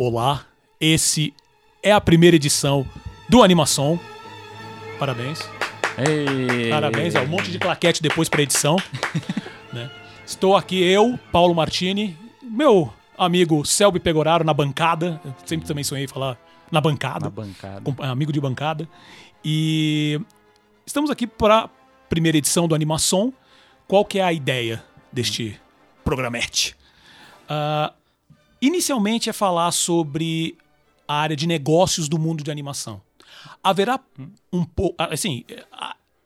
Olá, esse é a primeira edição do Animação. Parabéns. Ei. Parabéns, é um monte de claquete depois para edição. né? Estou aqui eu, Paulo Martini, meu amigo Selby Pegoraro na bancada. Eu sempre também sonhei falar na bancada. Na bancada. com- amigo de bancada. E estamos aqui para a primeira edição do Animação. Qual que é a ideia deste programete? Ah, inicialmente é falar sobre a área de negócios do mundo de animação. Haverá um pouco. Assim,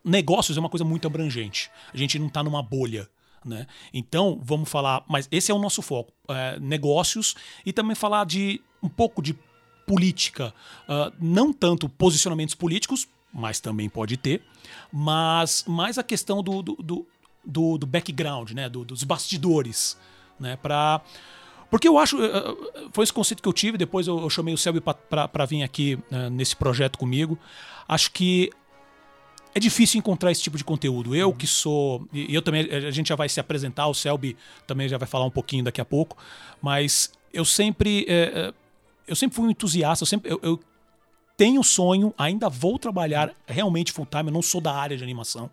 negócios é uma coisa muito abrangente. A gente não está numa bolha. Né? Então, vamos falar. Mas esse é o nosso foco: é, negócios e também falar de um pouco de política. Ah, não tanto posicionamentos políticos, mas também pode ter, mas mais a questão do, do, do, do- background, né? Do- dos bastidores. Né? Pra, porque eu acho. eh, eh, Foi esse conceito que eu tive, depois eu, chamei o Selby para vir aqui eh, nesse projeto comigo. Acho que é difícil encontrar esse tipo de conteúdo. Eu que sou. E eu também. A gente já vai se apresentar, o Selby também já vai falar um pouquinho daqui a pouco. Mas eu sempre. eh, eh, eu sempre fui um entusiasta, eu sempre. Eu, eu tenho sonho, ainda vou trabalhar realmente full time, eu não sou da área de animação.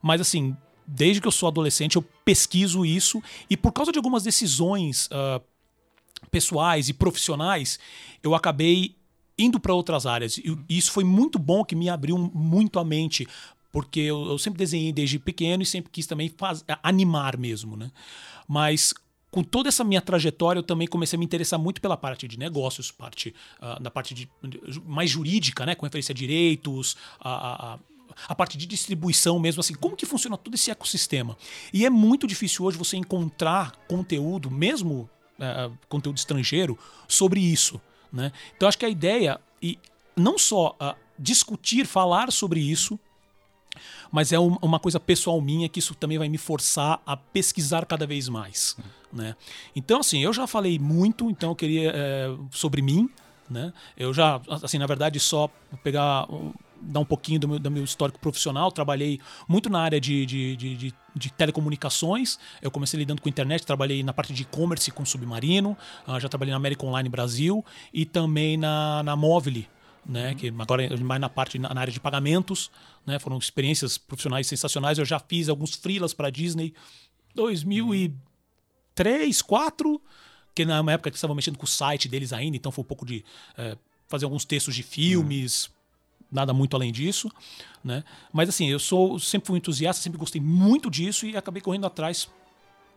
Mas assim, desde que eu sou adolescente, eu pesquiso isso e por causa de algumas decisões ah, pessoais e profissionais, eu acabei indo para outras áreas. E isso foi muito bom que me abriu muito a mente, porque eu, eu sempre desenhei desde pequeno e sempre quis também faz- animar mesmo, né? Mas com toda essa minha trajetória, eu também comecei a me interessar muito pela parte de negócios, parte ah, da parte de, mais jurídica, né, com referência a direitos, a, a- a- a parte de distribuição mesmo, assim, como que funciona todo esse ecossistema. E é muito difícil hoje você encontrar conteúdo, mesmo eh, conteúdo estrangeiro, sobre isso. Né? Então acho que a ideia, e não só ah, discutir, falar sobre isso, mas é um- uma coisa pessoal minha que isso também vai me forçar a pesquisar cada vez mais, né? Então, assim, eu já falei muito, então eu queria é, sobre mim, né? Eu já, assim, na verdade, só pegar, dar um pouquinho do meu, do meu histórico profissional, trabalhei muito na área de, de, de, de- de telecomunicações, eu comecei lidando com internet, trabalhei na parte de e-commerce com Submarino, ah, já trabalhei na América Online Brasil e também na, na Mobile, né? Que agora é mais na parte na área de pagamentos, né? Foram experiências profissionais sensacionais. Eu já fiz alguns freelas para Disney 2003, 2004, que na época que estava mexendo com o site deles ainda, então foi um pouco de eh, fazer alguns textos de filmes, nada muito além disso, né? Mas assim, eu sou sempre fui um entusiasta, sempre gostei muito disso e acabei correndo atrás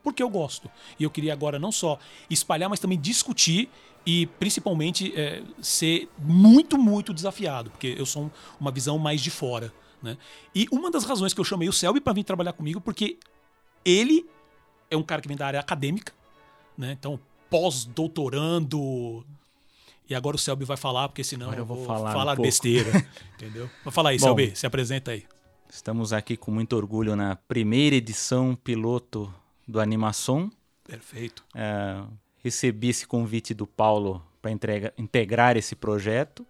porque eu gosto. E eu queria agora não só espalhar, mas também discutir e principalmente é, ser muito, muito desafiado, porque eu sou um- uma visão mais de fora. Né? E uma das razões que eu chamei o Selby para vir trabalhar comigo, porque ele é um cara que vem da área acadêmica, né? então pós-doutorando. E agora o Selby vai falar, porque senão Agora eu vou falar um pouco. besteira. entendeu? Mas fala aí, Bom, Selby, se apresenta aí. Estamos aqui com muito orgulho na primeira edição piloto do Animação. Perfeito. É, recebi esse convite do Paulo para integrar esse projeto.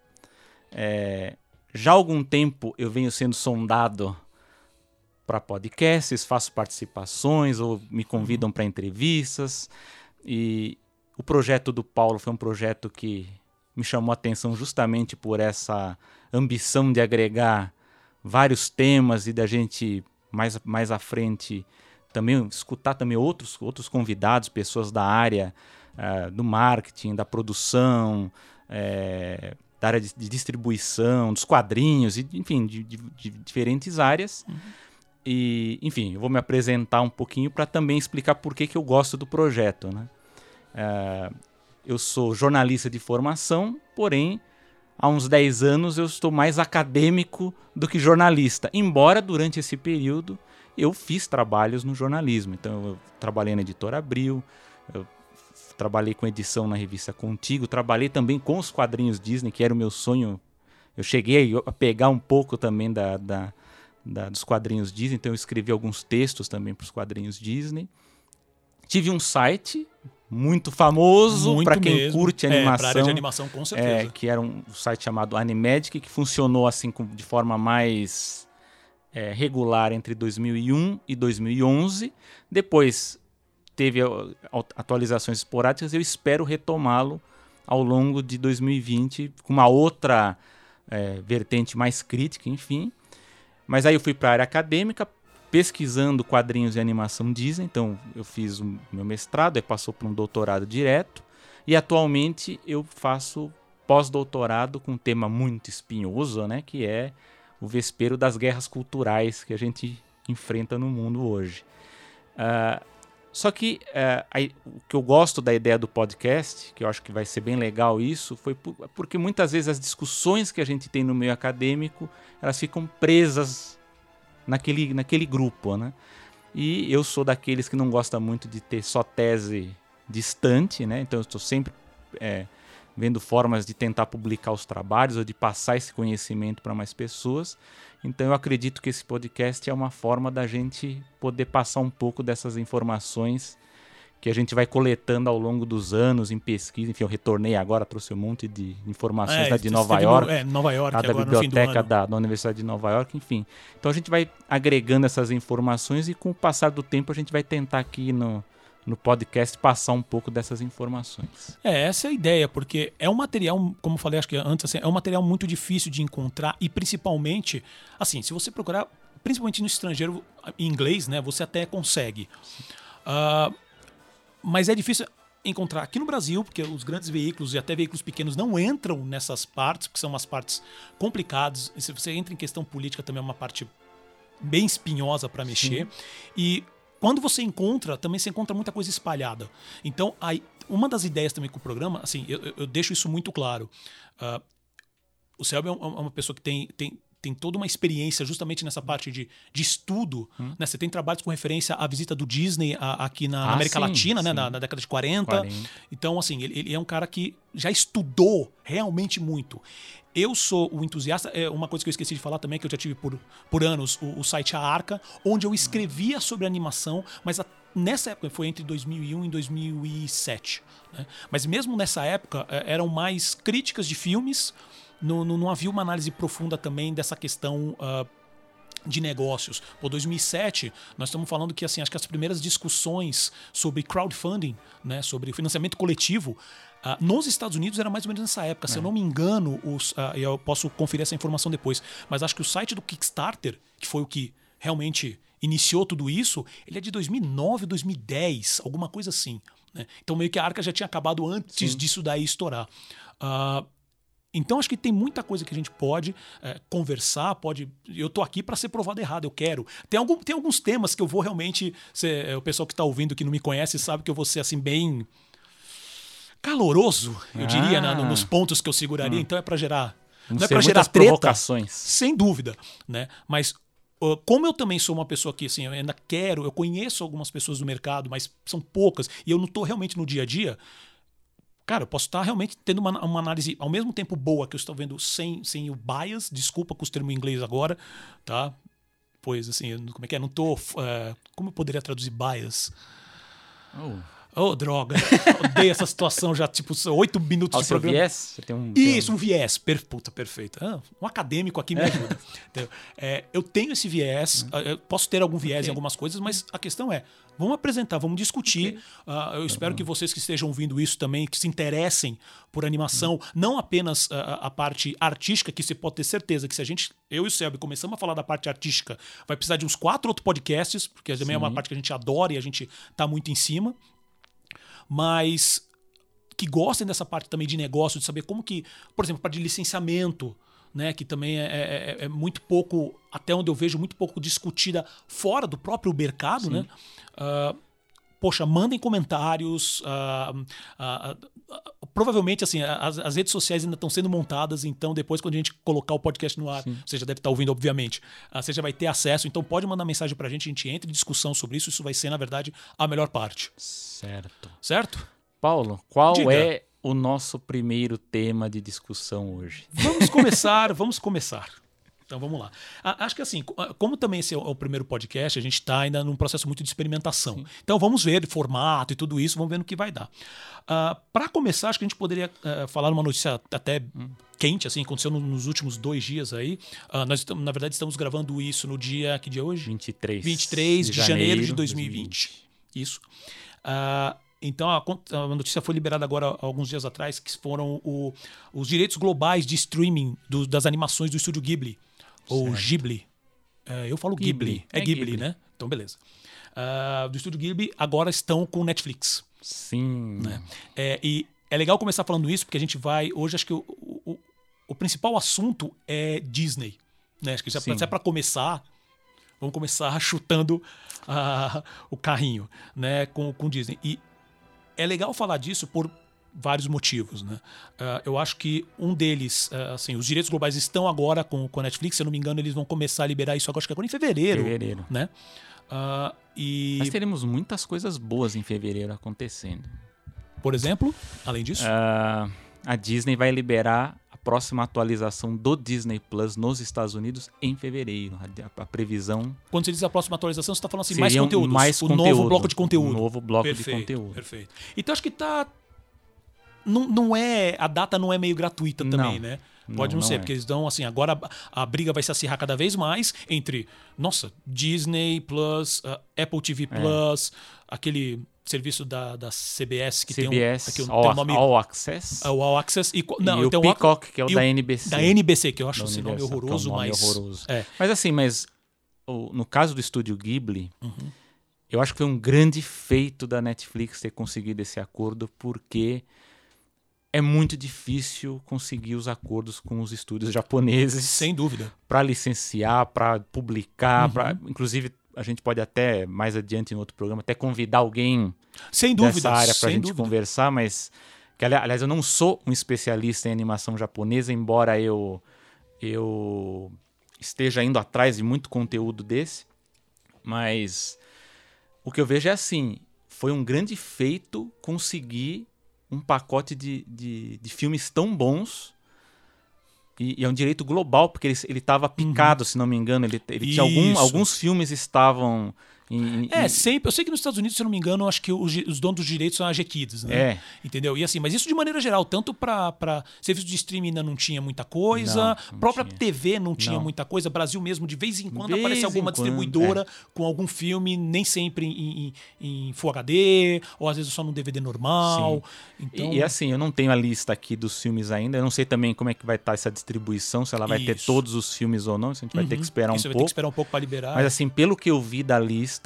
É, já há algum tempo eu venho sendo sondado para podcasts, faço participações ou me convidam para entrevistas. E o projeto do Paulo foi um projeto que me chamou a atenção justamente por essa ambição de agregar vários temas e da gente mais, mais à frente também escutar também outros, outros convidados, pessoas da área ah, do marketing, da produção, eh, da área de, de distribuição, dos quadrinhos, e, enfim, de, de- de diferentes áreas. E, enfim, eu vou me apresentar um pouquinho para também explicar por que, que eu gosto do projeto. Né? Ah, eu sou jornalista de formação, porém, há uns 10 anos eu estou mais acadêmico do que jornalista. Embora durante esse período eu fiz trabalhos no jornalismo. Então eu trabalhei na editora Abril, eu trabalhei com edição na revista Contigo, trabalhei também com os quadrinhos Disney, que era o meu sonho. Eu cheguei a pegar um pouco também da, da- da- dos quadrinhos Disney, então eu escrevi alguns textos também para os quadrinhos Disney. Tive um site muito famoso para quem mesmo. curte É, animação. área de animação, com É, certeza. que era um site chamado Animedic, que funcionou assim com- de forma mais é, regular entre 2001 e 2011. Depois teve atualizações esporádicas. Eu espero retomá-lo ao longo de 2020 com uma outra é, vertente mais crítica, enfim. Mas aí eu fui para a área acadêmica, pesquisando quadrinhos de animação Disney. Então eu fiz o meu mestrado, aí passou para um doutorado direto. E atualmente eu faço pós-doutorado com um tema muito espinhoso, né, que é o vespeiro das guerras culturais que a gente enfrenta no mundo hoje. Uh, só que uh, aí, o que eu gosto da ideia do podcast, que eu acho que vai ser bem legal isso, foi por, porque muitas vezes as discussões que a gente tem no meio acadêmico, elas ficam presas naquele, naquele grupo, né? E eu sou daqueles que não gosta muito de ter só tese distante, né? Então eu estou sempre é, vendo formas de tentar publicar os trabalhos ou de passar esse conhecimento para mais pessoas. Então eu acredito que esse podcast é uma forma da gente poder passar um pouco dessas informações que a gente vai coletando ao longo dos anos em pesquisa. Enfim, eu retornei agora, trouxe um monte de informações É, da de Nova York. no- é, Nova York, lá da agora biblioteca da, da Universidade de Nova York, enfim. Então a gente vai agregando essas informações e com o passar do tempo a gente vai tentar aqui no, no podcast passar um pouco dessas informações. É, essa é a ideia, porque é um material, como eu falei acho que antes, assim, é um material muito difícil de encontrar e principalmente, assim, se você procurar, principalmente no estrangeiro, em inglês, né, você até consegue. Ah, mas é difícil encontrar aqui no Brasil, porque os grandes veículos e até veículos pequenos não entram nessas partes, porque são umas partes complicadas. E se você entra em questão política, também é uma parte bem espinhosa para mexer. E quando você encontra, também você encontra muita coisa espalhada. Então, aí, uma das ideias também com o programa, assim, eu, eu- deixo isso muito claro. Ah, o Selby é é uma pessoa que tem, tem, tem toda uma experiência justamente nessa parte de, de estudo. Né? Você tem trabalhos com referência à visita do Disney a- aqui na, na Ah, América sim, Latina, né? sim. Na, na década de 40. 40. Então, assim, ele, ele é um cara que já estudou realmente muito. Eu sou o entusiasta. É uma coisa que eu esqueci de falar também, que eu já tive por, por anos, o, o site A Arca, onde eu escrevia sobre animação, mas a- nessa época, foi entre 2001 e 2007. né? Mas mesmo nessa época, é, eram mais críticas de filmes, não, não, não havia uma análise profunda também dessa questão. ah, de negócios. Pô, 2007, nós estamos falando que assim, acho que as primeiras discussões sobre crowdfunding, né, sobre financiamento coletivo, ah, nos Estados Unidos era mais ou menos nessa época. Se eu não me engano, os, ah, eu posso conferir essa informação depois, mas acho que o site do Kickstarter, que foi o que realmente iniciou tudo isso, ele é de 2009, 2010, alguma coisa assim. né? Então meio que a arca já tinha acabado antes disso daí estourar. Ah, então acho que tem muita coisa que a gente pode é, conversar, pode. Eu tô aqui para ser provado errado, eu quero. Tem, algum, tem alguns temas que eu vou realmente. ser- é, o pessoal que tá ouvindo que não me conhece sabe que eu vou ser assim bem caloroso, eu diria, Ah. né, no- nos pontos que eu seguraria. Então é para gerar. Vamos não é para gerar treta, provocações. sem dúvida, né? Mas como eu também sou uma pessoa que assim, eu ainda quero, eu conheço algumas pessoas do mercado, mas são poucas e eu não tô realmente no dia a dia. Cara, eu posso estar realmente tendo uma, uma análise ao mesmo tempo boa que eu estou vendo sem, sem o bias, desculpa com os termos em inglês agora, tá? Pois assim, como é que é? Não tô. uh, como eu poderia traduzir bias? Oh. Oh, droga. Odeio essa situação já, tipo, oito minutos Ao de programa. viés, você tem um... tem Isso, um viés. Per, puta, perfeito. Ah, um acadêmico aqui me ajuda. Entendeu? É, eu tenho esse viés, ah, eu posso ter algum viés em algumas coisas, mas a questão é, vamos apresentar, vamos discutir. Ah, eu espero que vocês que estejam ouvindo isso também, que se interessem por animação, não apenas ah, a parte artística, que você pode ter certeza que se a gente, eu e o Selby, começamos a falar da parte artística, vai precisar de uns quatro outros podcasts, porque também é uma parte que a gente adora e a gente tá muito em cima mas que gostem dessa parte também de negócio, de saber como que, por exemplo, parte de licenciamento, né, que também é, é- é muito pouco, até onde eu vejo, muito pouco discutida fora do próprio mercado, né? Ah, poxa, mandem comentários. ah, ah, provavelmente, assim, as, as redes sociais ainda estão sendo montadas, então depois, quando a gente colocar o podcast no ar, você já deve estar ouvindo, obviamente, ah, você já vai ter acesso. Então pode mandar mensagem pra gente, a gente entra em discussão sobre isso. Isso vai ser, na verdade, a melhor parte. Certo. Certo? Paulo, qual Diga. é o nosso primeiro tema de discussão hoje? Vamos começar, vamos começar. Então vamos lá. Acho que assim, co- como também esse é o é o primeiro podcast, a gente está ainda num processo muito de experimentação. Então vamos ver formato e tudo isso, vamos ver no que vai dar. Para começar, acho que a gente poderia ah, falar uma notícia até quente, assim, aconteceu no- nos últimos dois dias aí. Ah, nós, estamos, na verdade, estamos gravando isso no dia. Que dia é hoje? 23. 23 de, janeiro, de 2020. Isso. Ah, então a, a notícia foi liberada agora alguns dias atrás, que foram o- os direitos globais de streaming do- das animações do estúdio Ghibli. Ou Certo. Ghibli. É, eu falo Ghibli. Ghibli. É, É Ghibli, Ghibli. né? Então, beleza. Ah, do estúdio Ghibli agora estão com Netflix. Sim. É, e é legal começar falando isso, porque a gente vai. Hoje, acho que o, o, o principal assunto é Disney. Né? Acho que já, é para começar, vamos começar chutando ah, o carrinho né? com, com Disney. E é legal falar disso por vários motivos. Né? Ah, eu acho que um deles, ah, assim, os direitos globais estão agora com, com a Netflix, se eu não me engano, eles vão começar a liberar isso agora, acho que agora em fevereiro. Fevereiro. Né? Ah, e, Mas teremos muitas coisas boas em fevereiro acontecendo. por exemplo, além disso. A Disney vai liberar a próxima atualização do Disney Plus nos Estados Unidos em fevereiro. A, a previsão Quando você diz a próxima atualização, você está falando assim, mais seria conteúdos. mais o conteúdo, novo bloco de conteúdo. um novo bloco de perfeito, conteúdo. Perfeito. Então acho que tá. Não, não é. A data não é meio gratuita também, Não. né? Pode não, Não, ser, é. porque eles dão assim, agora a, a briga vai se acirrar cada vez mais entre, nossa, Disney Plus, ah, Apple TV É. Plus, aquele serviço da, da CBS que CBS, tem um, aqui, All, tem um nome. All Access. é o All Access e, não, e o tem um- Peacock, que é o da NBC. Da NBC, que eu acho esse nome que é um horroroso, nome mas. horroroso. É. Mas assim, mas o- no caso do estúdio Ghibli, Uhum. eu acho que foi um grande feito da Netflix ter conseguido esse acordo, porque é muito difícil conseguir os acordos com os estúdios japoneses Sem dúvida. para licenciar, para publicar, Uhum. pra, inclusive a gente pode até mais adiante em outro programa até convidar alguém Sem dúvida. dessa área para a gente dúvida. conversar, mas que, ali- aliás eu não sou um especialista em animação japonesa, embora eu eu esteja indo atrás de muito conteúdo desse, mas o que eu vejo é assim, foi um grande feito conseguir um pacote de, de, de filmes tão bons e, e é um direito global, porque ele estava picado, se não me engano. Ele, ele tinha algum, Uhum. Alguns filmes estavam em- É, em- sempre. Eu sei que nos Estados Unidos, se eu não me engano, acho que os, os donos dos direitos são a G-Kids, né? É. Entendeu? E assim, mas isso de maneira geral, tanto pra serviço de streaming ainda não tinha muita coisa, Não, não própria tinha. TV não tinha Não. muita coisa, Brasil mesmo, de vez em quando Vez aparece alguma quando, distribuidora com algum filme, nem sempre em, em, em Full HD, ou às vezes só no DVD normal. Então, E, e assim, eu não tenho a lista aqui dos filmes ainda. Eu não sei também como é que vai estar essa distribuição, se ela vai ter Isso. todos os filmes ou não. Isso a gente vai ter que esperar um isso vai ter que pouco. esperar um pouco pra liberar. Mas assim, pelo que eu vi da lista,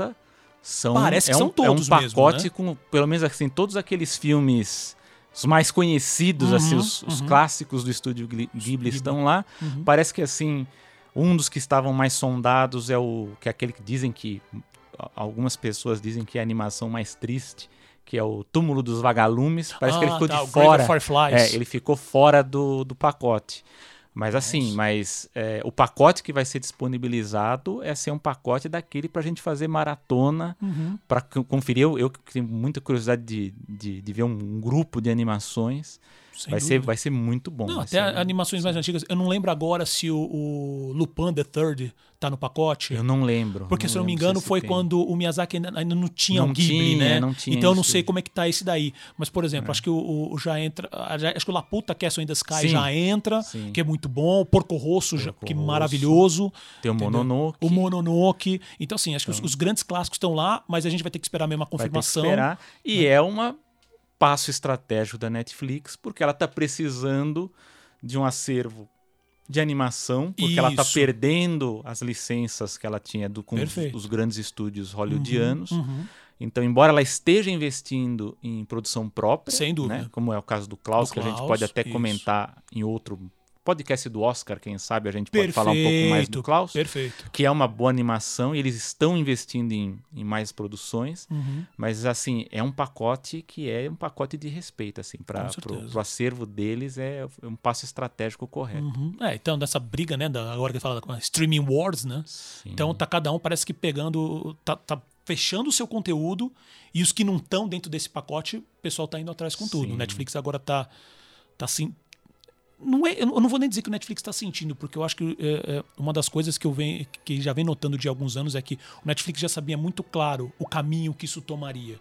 são Parece que é um, são todos é um mesmo, pacote né? com pelo menos assim todos aqueles filmes os mais conhecidos, Uhum, assim, os, os clássicos do estúdio Gli- Ghibli estão lá. Uhum. Parece que assim, um dos que estavam mais sondados é o que é aquele que dizem que algumas pessoas dizem que é a animação mais triste, que é o Túmulo dos Vagalumes. Parece que ele Ah, ficou tá, de fora. É, ele ficou fora do, do pacote. Mas assim, mas é, o pacote que vai ser disponibilizado é ser um pacote daquele pra gente fazer maratona, Uhum. pra c- conferir. Eu, eu tenho muita curiosidade de, de, de ver um, um grupo de animações. Sem Vai ser, vai ser muito bom. Não, até ser- animações mais antigas. Eu não lembro agora se o, o Lupin the Third tá no pacote. Eu não lembro. Porque, se eu não me engano, foi tem. quando o Miyazaki ainda, ainda não tinha Não o Ghibli, tinha, né? não tinha então eu não sei como é que tá esse daí. Mas, por exemplo, acho que o, o- já entra. já- acho que o Laputa Castle in the Sky Sim. já entra, Sim. que é muito bom. O Porco Rosso, já- Porco que Rosso. maravilhoso. Tem o entendeu? Mononoke. O Mononoke. Então, assim, acho que os, os grandes clássicos estão lá, mas a gente vai ter que esperar mesmo a vai ter que confirmação. esperar. E é uma passo estratégico da Netflix, porque ela está precisando de um acervo de animação, porque ela está Isso. perdendo as licenças que ela tinha do, com os, os grandes estúdios hollywoodianos. Uhum. Então, embora ela esteja investindo em produção própria, Sem dúvida. né, como é o caso do Klaus, Do que a gente pode até isso. comentar em outro podcast do Oscar, quem sabe a gente pode falar um pouco mais do Klaus Perfeito. que é uma boa animação e eles estão investindo em, em mais produções, Uhum. mas assim, é um pacote que é um pacote de respeito, assim, para o acervo deles é um passo estratégico correto. Uhum. É, então, dessa briga, né? Da, agora que fala com a Streaming Wars, né? Sim. Então tá cada um parece que pegando. Tá, tá fechando o seu conteúdo e os que não estão dentro desse pacote, o pessoal tá indo atrás com tudo. Sim. O Netflix agora tá. tá assim. Não é, eu não vou nem dizer que o Netflix está sentindo, porque eu acho que é, é, uma das coisas que eu venho, que já vem notando de alguns anos é que o Netflix já sabia muito claro o caminho que isso tomaria.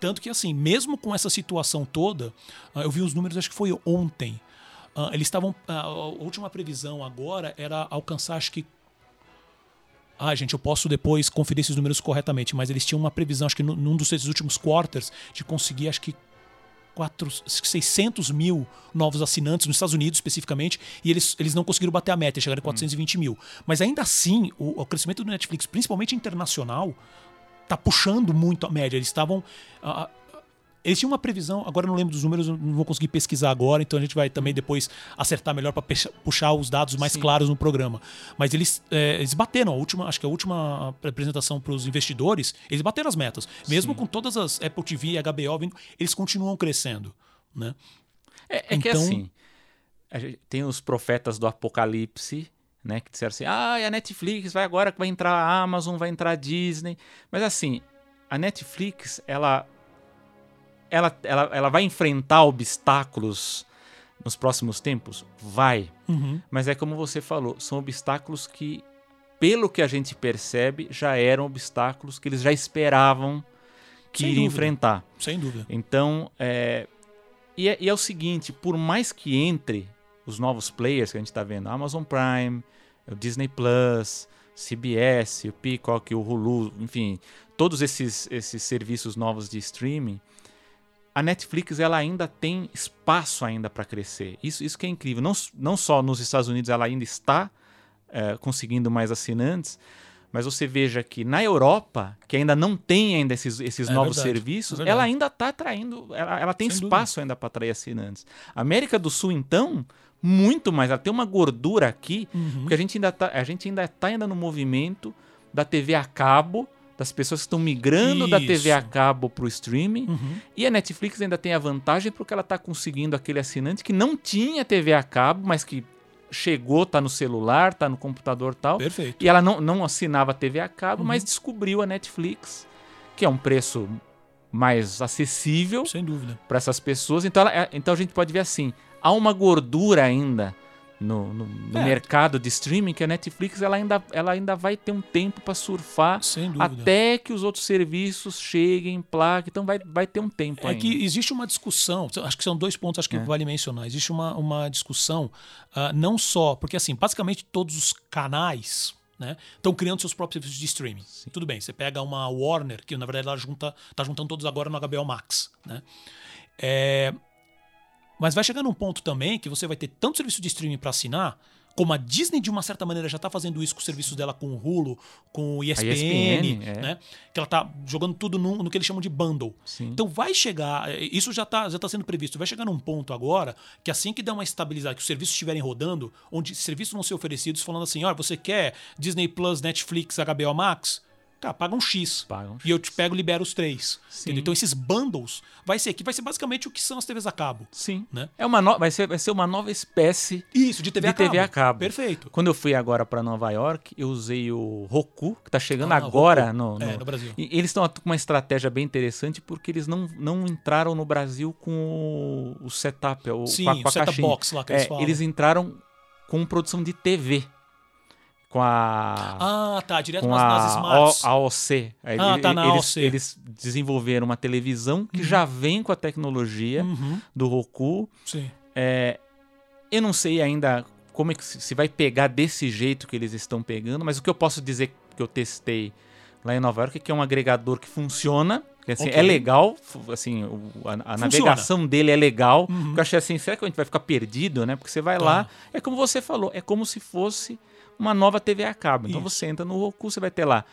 Tanto que, assim, mesmo com essa situação toda, ah, eu vi os números, acho que foi ontem. ah, eles estavam. ah, a última previsão agora era alcançar, acho que Ah, gente, eu posso depois conferir esses números corretamente, mas eles tinham uma previsão, acho que num dos seus últimos quarters, de conseguir, acho que 4, 600 mil novos assinantes nos Estados Unidos especificamente, e eles, eles não conseguiram bater a meta, chegaram em 420 mil. Mas ainda assim, o, o crescimento do Netflix, principalmente internacional, tá puxando muito a média. Eles estavam. ah, eles tinham uma previsão, agora eu não lembro dos números, não vou conseguir pesquisar agora, então a gente vai também depois acertar melhor para puxar os dados mais Sim. claros no programa. Mas eles, é, eles bateram a última, acho que a última apresentação para os investidores, eles bateram as metas. Mesmo com todas as Apple TV e HBO vindo, eles continuam crescendo. Né? É, é que Então- assim, a gente tem os profetas do apocalipse, né, que disseram assim, ah, e a Netflix vai agora que vai entrar a Amazon, vai entrar a Disney. Mas assim, a Netflix, ela, ela, ela, ela vai enfrentar obstáculos nos próximos tempos? Vai. Uhum. Mas é como você falou, são obstáculos que, pelo que a gente percebe, já eram obstáculos que eles já esperavam que Sem iriam dúvida. enfrentar. Sem dúvida. Então, é, e, é, e é o seguinte, por mais que entre os novos players que a gente está vendo, Amazon Prime, o Disney Plus, CBS, o Peacock, o Hulu, enfim, todos esses, esses serviços novos de streaming, a Netflix ela ainda tem espaço ainda para crescer. Isso, isso que é incrível. Não, não só nos Estados Unidos ela ainda está é, conseguindo mais assinantes, mas você veja que na Europa, que ainda não tem ainda esses, esses É novos verdade, serviços, é ela ainda está atraindo, ela, ela tem Sem espaço ainda para atrair assinantes. América do Sul, então, muito mais. Ela tem uma gordura aqui, Uhum. porque a gente ainda está, a gente ainda tá ainda no movimento da TV a cabo, das pessoas que estão migrando da TV a Isso. cabo para o streaming. Uhum. E a Netflix ainda tem a vantagem porque ela está conseguindo aquele assinante que não tinha TV a cabo, mas que chegou, tá no celular, tá no computador e tal. Perfeito. E ela não, não assinava TV a cabo, Uhum. mas descobriu a Netflix, que é um preço mais acessível Sem dúvida. para essas pessoas. Então, ela- é- então a gente pode ver assim, há uma gordura ainda no, no- no É. mercado de streaming que a Netflix ela ainda, ela ainda vai ter um tempo para surfar até que os outros serviços cheguem, plaque. Então vai, vai ter um tempo É ainda. que existe uma discussão, acho que são dois pontos acho que É. vale mencionar. Existe uma, uma discussão, ah, não só, porque assim, basicamente todos os canais né, estão criando seus próprios serviços de streaming. Tudo bem, você pega uma Warner, que na verdade ela junta, tá juntando todos agora no HBO Max. Né? É, mas vai chegar num ponto também que você vai ter tanto serviço de streaming para assinar, como a Disney, de uma certa maneira, já tá fazendo isso com os serviços dela com o Hulu, com o ESPN, ESPN, é. né? Que ela tá jogando tudo num- no que eles chamam de bundle. Sim. Então vai chegar, eh, isso já está já tá sendo previsto, vai chegar num ponto agora que assim que der uma estabilizada, que os serviços estiverem rodando, onde serviços vão ser oferecidos falando assim, olha, você quer Disney Plus, Netflix, HBO Max? Cara, paga um X. Paga um E eu te pego e libero os três. Então esses bundles vai ser que vai ser basicamente o que são as TVs a cabo. Sim. Né? É uma no... vai, ser, vai ser uma nova espécie Isso, de TV, de a, cabo. TV a cabo. Perfeito. Quando eu fui agora para Nova York, eu usei o Roku, que tá chegando Ah, agora no, no... É, no Brasil. E eles estão com uma estratégia bem interessante porque eles não, não entraram no Brasil com o, o setup, o, Sim, com a, com o a set-top caixinha. box lá que eles É, falam. eles entraram com produção de TV. Com a. Ah, tá, direto com nas, nas a Smarts. A- AOC. Aí Ah, tá na eles, AOC. eles desenvolveram uma televisão que já vem com a tecnologia Uhum, do Roku. sim. É, eu não sei ainda como é que se vai pegar desse jeito que eles estão pegando, mas o que eu posso dizer que eu testei lá em Nova York é que é um agregador que funciona. assim, Ok. É legal, assim, a, a navegação dele é legal. Uhum. Porque eu achei assim, será que a gente vai ficar perdido, né? Porque você vai Tá. lá, é como você falou, é como se fosse uma nova TV a cabo. Então Isso. você entra no Roku, você vai ter lá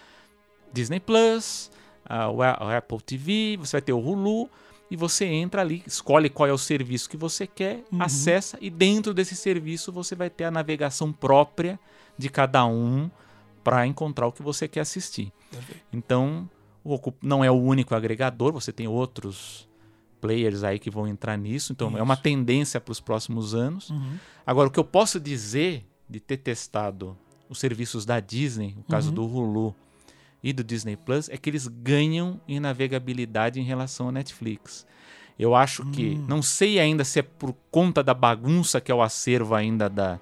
Disney Plus, a- Apple TV, você vai ter o Hulu e você entra ali, escolhe qual é o serviço que você quer, Uhum. acessa e dentro desse serviço você vai ter a navegação própria de cada um para encontrar o que você quer assistir. Então, o Roku não é o único agregador, você tem outros players aí que vão entrar nisso, então é uma Isso. tendência para os próximos anos. Uhum. Agora, o que eu posso dizer de ter testado os serviços da Disney, no caso Uhum. do Hulu e do Disney Plus, é que eles ganham em navegabilidade em relação à Netflix. Eu acho que, Hum. não sei ainda se é por conta da bagunça que é o acervo ainda da,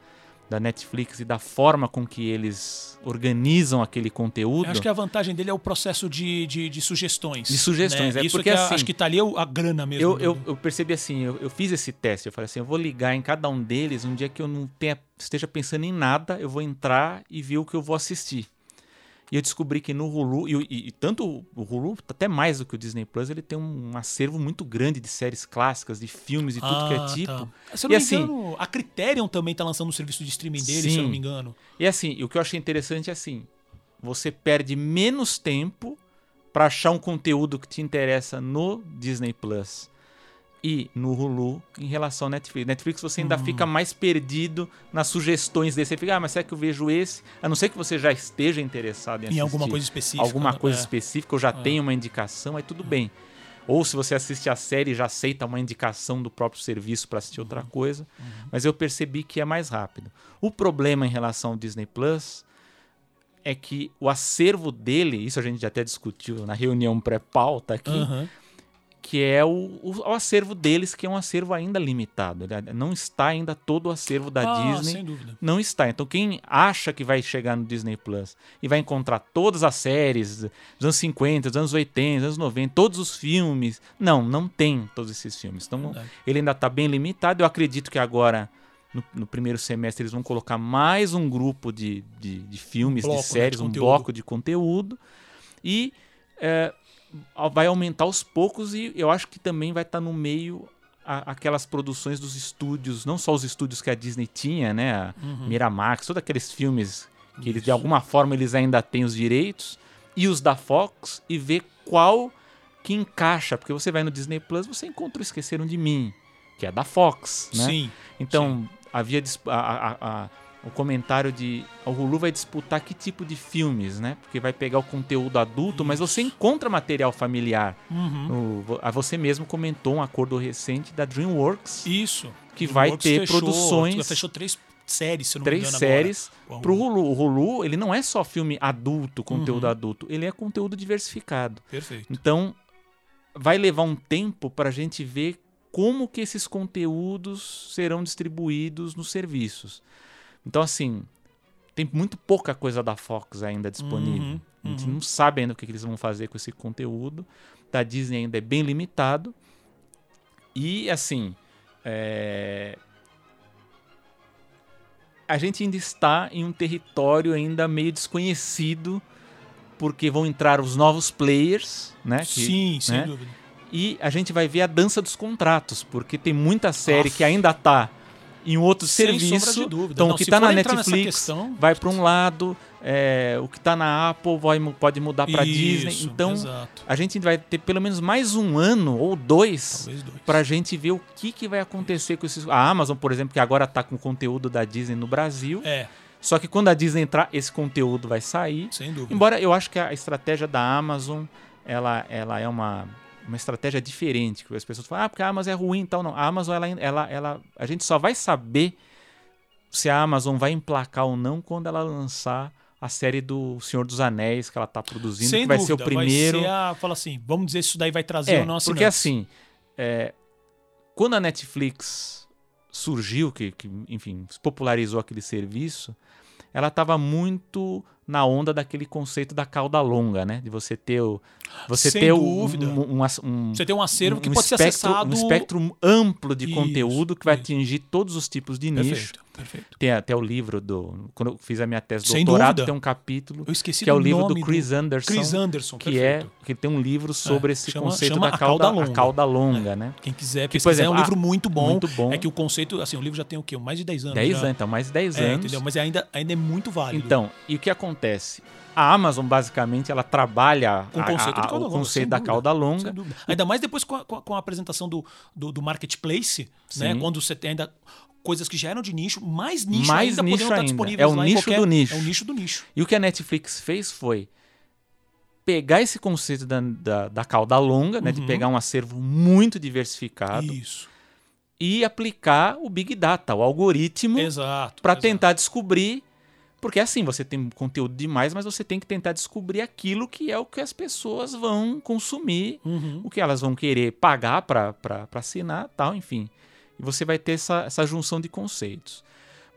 da Netflix e da forma com que eles organizam aquele conteúdo. Eu acho que a vantagem dele é o processo de, de, de sugestões. De sugestões, né? é Isso porque que é- assim- acho que tá ali o- a grana mesmo. Eu, eu, eu percebi assim, eu, eu fiz esse teste, eu falei assim, eu vou ligar em cada um deles, um dia que eu não tenha, esteja pensando em nada, eu vou entrar e ver o que eu vou assistir. E eu descobri que no Hulu, e, e- e tanto o Hulu, até mais do que o Disney Plus, ele tem um acervo muito grande de séries clássicas, de filmes e tudo que é tipo. tá. Se eu E não me assim- engano, a Criterion também tá lançando um serviço de streaming dele, se eu Sim. não me engano. E assim, e o que eu achei interessante é assim, você perde menos tempo pra achar um conteúdo que te interessa no Disney Plus e no Hulu em relação ao Netflix. Netflix você ainda Hum. fica mais perdido nas sugestões desse. Você fica, ah, mas será que eu vejo esse? A não ser que você já esteja interessado em Em assistir alguma coisa específica. alguma né? coisa É. específica, ou já tem uma indicação, aí tudo bem. Ou se você assiste a série e já aceita uma indicação do próprio serviço para assistir Uhum. outra coisa. Mas eu percebi que é mais rápido. O problema em relação ao Disney Plus é que o acervo dele, isso a gente já até discutiu na reunião pré-pauta aqui, Aham. Que é o, o, o acervo deles, que é um acervo ainda limitado. Não está ainda todo o acervo da Ah, Disney Sem dúvida. não está. Então, quem acha que vai chegar no Disney Plus e vai encontrar todas as séries dos anos 50, dos anos 80, dos anos 90, todos os filmes. Não, não tem todos esses filmes. Então, Verdade. ele ainda está bem limitado. Eu acredito que agora, no, no primeiro semestre, eles vão colocar mais um grupo de, de, de filmes, bloco, de né, séries, de um bloco de conteúdo. E é, vai aumentar aos poucos e eu acho que também vai estar no meio a- aquelas produções dos estúdios, não só os estúdios que a Disney tinha, né? A Uhum. Miramax, todos aqueles filmes que eles, de alguma forma eles ainda têm os direitos, e os da Fox, e ver qual que encaixa. Porque você vai no Disney Plus, você encontra o Esqueceram de Mim, que é da Fox, né? Sim. Então, havia dis- a- a- a- o comentário de o Hulu vai disputar que tipo de filmes, né? Porque vai pegar o conteúdo adulto, mas você encontra material familiar. Uhum. No- você mesmo comentou um acordo recente da DreamWorks, Isso. que O vai ter fechou- produções- Fechou três séries, se não três me engano. séries agora. pro Hulu. O Hulu, ele não é só filme adulto, conteúdo Uhum. adulto, ele é conteúdo diversificado. Perfeito. Então, vai levar um tempo para a gente ver como que esses conteúdos serão distribuídos nos serviços. Então, assim, tem muito pouca coisa da Fox ainda disponível. Uhum, A gente uhum. não sabe ainda o que que eles vão fazer com esse conteúdo. Da Disney ainda é bem limitado. E, assim, é, a gente ainda está em um território ainda meio desconhecido, porque vão entrar os novos players, né? que- Sim, sem né? dúvida. E a gente vai ver a dança dos contratos, porque tem muita série Aff. que ainda tá em outro Sem serviço. Então Não, o que tá for na Netflix questão- vai para um lado, é, o que tá na Apple vai, pode mudar para Disney. Então exato. a gente vai ter pelo menos mais um ano ou dois dois. pra gente ver o que, que vai acontecer com esses. A Amazon, por exemplo, que agora tá com conteúdo da Disney no Brasil. É, Só que quando a Disney entrar, esse conteúdo vai sair. sem dúvida. Embora eu acho que a estratégia da Amazon, ela, ela é uma, uma estratégia diferente. Que as pessoas falam, ah, porque a Amazon é ruim e tal. Não, a Amazon, ela, ela, ela, a gente só vai saber se a Amazon vai emplacar ou não quando ela lançar a série do Senhor dos Anéis que ela tá produzindo, Sem que vai dúvida, ser o primeiro. Vai ser a, fala assim, vamos dizer se isso daí vai trazer É, ou não porque assim, é, quando a Netflix surgiu, que, que, enfim, popularizou aquele serviço, ela estava muito na onda daquele conceito da cauda longa, né? De você ter o, você Sem ter dúvida. um, um, um, Você tem um acervo que pode ser espectro, acessado... um espectro amplo de Isso, conteúdo que vai isso. atingir todos os tipos de nicho. Perfeito, perfeito. Tem até o livro do. Quando eu fiz a minha tese de doutorado, dúvida. tem um capítulo Eu esqueci que é o do livro do Chris Anderson. Chris Anderson, que é perfeito. que tem um livro sobre É, esse chama- conceito chama da cauda, Cauda a Longa. cauda longa, né? Quem quiser Que, por pesquisar, é um exemplo, livro muito bom. muito bom. É que o conceito, assim, o livro já tem o quê? Mais de 10 anos. 10 já. anos, então, mais de 10 É, anos. entendeu? Mas ainda, ainda é muito válido. Então, e o que acontece? A Amazon, basicamente, ela trabalha Com o a- conceito a- de cauda o conceito da dúvida. cauda longa. Ainda mais depois com a, com a- a apresentação do, do, do marketplace, né? Quando você tem ainda coisas que já eram de nicho, mais nicho Mais ainda nicho estar ainda. disponíveis É o nicho qualquer- do nicho. É o nicho do nicho. E o que a Netflix fez foi pegar esse conceito da, da, da cauda longa, né, de Uhum. pegar um acervo muito diversificado Isso. e aplicar o Big Data, o algoritmo, para tentar descobrir. Porque assim, você tem conteúdo demais, mas você tem que tentar descobrir aquilo que é o que as pessoas vão consumir, Uhum. o que elas vão querer pagar para assinar, tal, enfim. E você vai ter essa, essa junção de conceitos.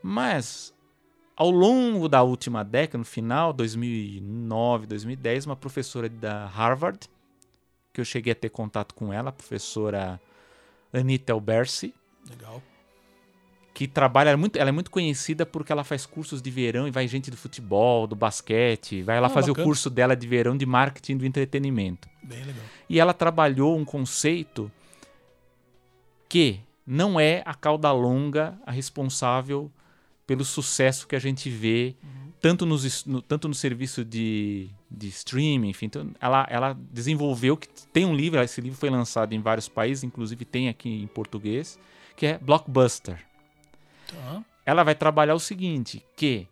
Mas, ao longo da última década, no final, 2009, 2010, uma professora da Harvard, que eu cheguei a ter contato com ela, a professora Anita Elbersi, Legal. Que trabalha ela é muito, ela é muito conhecida porque ela faz cursos de verão e vai gente do futebol, do basquete, vai lá Ah, fazer bacana. o curso dela de verão de marketing do entretenimento. Bem legal. E ela trabalhou um conceito que não é a cauda longa a responsável pelo sucesso que a gente vê tanto, nos, no, tanto no serviço de, de streaming, enfim. Então, ela, ela desenvolveu, que tem um livro, esse livro foi lançado em vários países, inclusive tem aqui em português, que é Blockbuster. Tá. Ela vai trabalhar o seguinte, que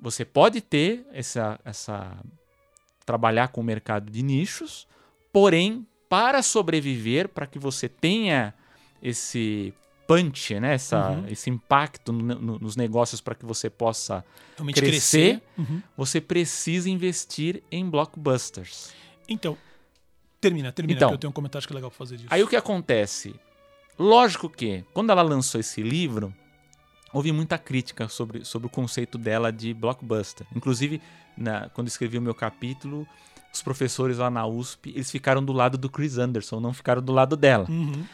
você pode ter essa, essa trabalhar com o mercado de nichos, porém, para sobreviver, para que você tenha esse punch, né, essa, Uhum. esse impacto no- no- nos negócios para que você possa Realmente crescer, crescer. Uhum. você precisa investir em blockbusters. Então, termina, termina, Então. eu tenho um comentário que é legal pra fazer disso. Aí o que acontece? Lógico que, quando ela lançou esse livro, houve muita crítica sobre, sobre o conceito dela de blockbuster. Inclusive, na- quando escrevi o meu capítulo, os professores lá na USP, eles ficaram do lado do Chris Anderson, não ficaram do lado dela. Uhum.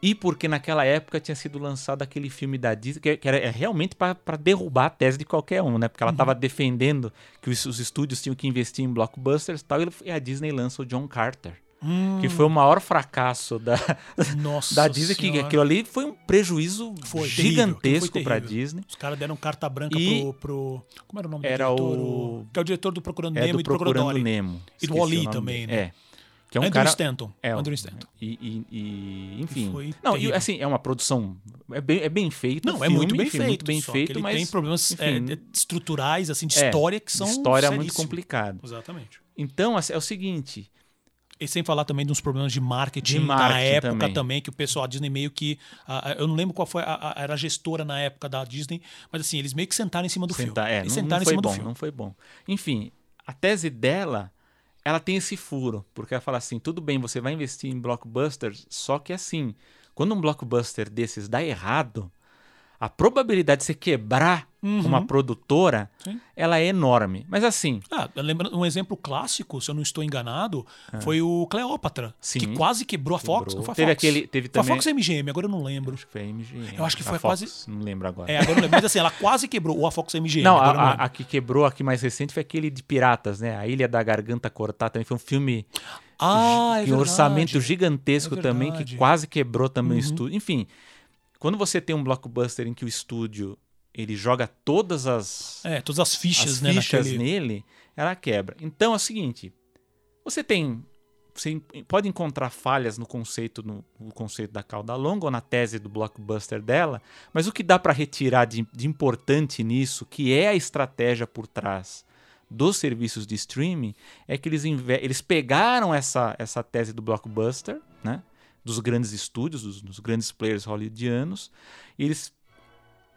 E porque naquela época tinha sido lançado aquele filme da Disney, que, que era é realmente para derrubar a tese de qualquer um, né? Porque ela estava defendendo que os, os estúdios tinham que investir em blockbusters e tal, e e a Disney lança o John Carter, Hum, que foi o maior fracasso da, Nossa da Disney, que Senhora. aquilo ali foi um prejuízo Foi gigantesco para. Disney. Os caras deram carta branca E- pro, pro. Como era o nome Era do diretor? o- Que é o diretor do Procurando É Nemo do e do Procurando. Nemo. E do nome também, né? É. Que é um Andrew cara... Stanton. É, Andrew um- Stanton. E, e- e- enfim. Não, e, assim, é uma produção. É bem, é bem feito. Não, o é muito filme, bem feito. Muito bem feito, que mas. tem problemas é, enfim, é, estruturais, assim, de é, história que são. História muito seríssimos. complicada. Exatamente. Então, assim, é o seguinte. E sem falar também de uns problemas de marketing, De na marketing época também. também. que o pessoal, a Disney meio que. a- eu não lembro qual foi, a, a- era a gestora na época da Disney, mas assim, eles meio que sentaram em cima do Sentar, filme. é, não, sentaram não em foi cima bom, do filme. não foi bom. Enfim, a tese dela, ela tem esse furo, porque ela fala assim, tudo bem, você vai investir em blockbusters, só que assim, quando um blockbuster desses dá errado, a probabilidade de você quebrar uma produtora, Uhum. Sim. ela é enorme. Mas assim, Ah, lembrando, um exemplo clássico, se eu não estou enganado, foi o Cleópatra. Sim. que quase quebrou a Fox. Quebrou. Ou foi a Teve Fox? aquele- teve Foi a também- Fox a MGM, agora eu não lembro. acho que foi a MGM. Eu acho que a foi Fox, quase- Não lembro agora. É, agora não lembro. Mas assim, ela quase quebrou. Ou a Fox a MGM. Não, agora eu não a, a, a que quebrou aqui mais recente foi aquele de piratas, né? A Ilha da Garganta Cortada também foi um filme ah, é um orçamento gigantesco É também, que quase quebrou também o Uhum. estúdio. Enfim, quando você tem um blockbuster em que o estúdio ele joga todas as, É, todas as fichas, as né? fichas naquele- nele, ela quebra. Então é o seguinte, você tem você pode encontrar falhas no conceito no, no conceito da cauda longa ou na tese do blockbuster dela, mas o que dá para retirar de, de importante nisso, que é a estratégia por trás dos serviços de streaming, é que eles, eles pegaram essa, essa tese do blockbuster, né, dos grandes estúdios, dos, dos grandes players hollywoodianos, e eles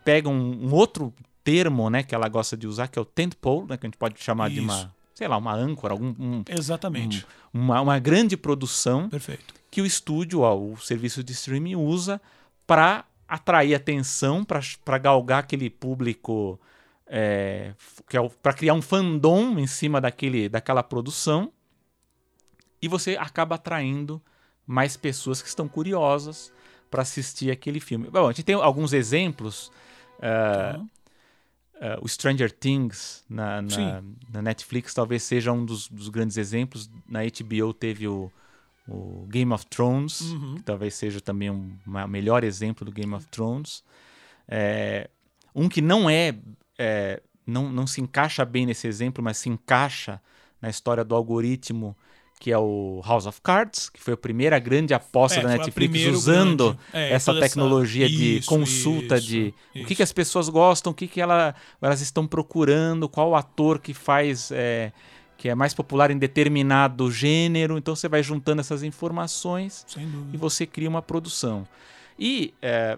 pegam um, um outro termo, né, que ela gosta de usar, que é o tentpole, né, que a gente pode chamar de Isso. uma, sei lá, uma âncora, algum, um- Exatamente. uma, uma grande produção Perfeito. que o estúdio, ó, o serviço de streaming usa para atrair atenção, para galgar aquele público, é, é para criar um fandom em cima daquele, daquela produção, e você acaba atraindo mais pessoas que estão curiosas para assistir aquele filme. Bom, a gente tem alguns exemplos. Tá. Uh, o Stranger Things na, na, na Netflix talvez seja um dos, dos grandes exemplos. Na HBO teve o, o Game of Thrones, Uhum. que talvez seja também um melhor exemplo do Game of Thrones. É, um que não é, é, não, não se encaixa bem nesse exemplo, mas se encaixa na história do algoritmo, que é o House of Cards, que foi a primeira grande aposta É, da Netflix usando grande- é, essa toda essa- tecnologia de Isso, consulta isso, de o que, isso. que as pessoas gostam, o que, que ela, elas estão procurando, qual ator que faz é, que é mais popular em determinado gênero. Então você vai juntando essas informações e você cria uma produção. E é,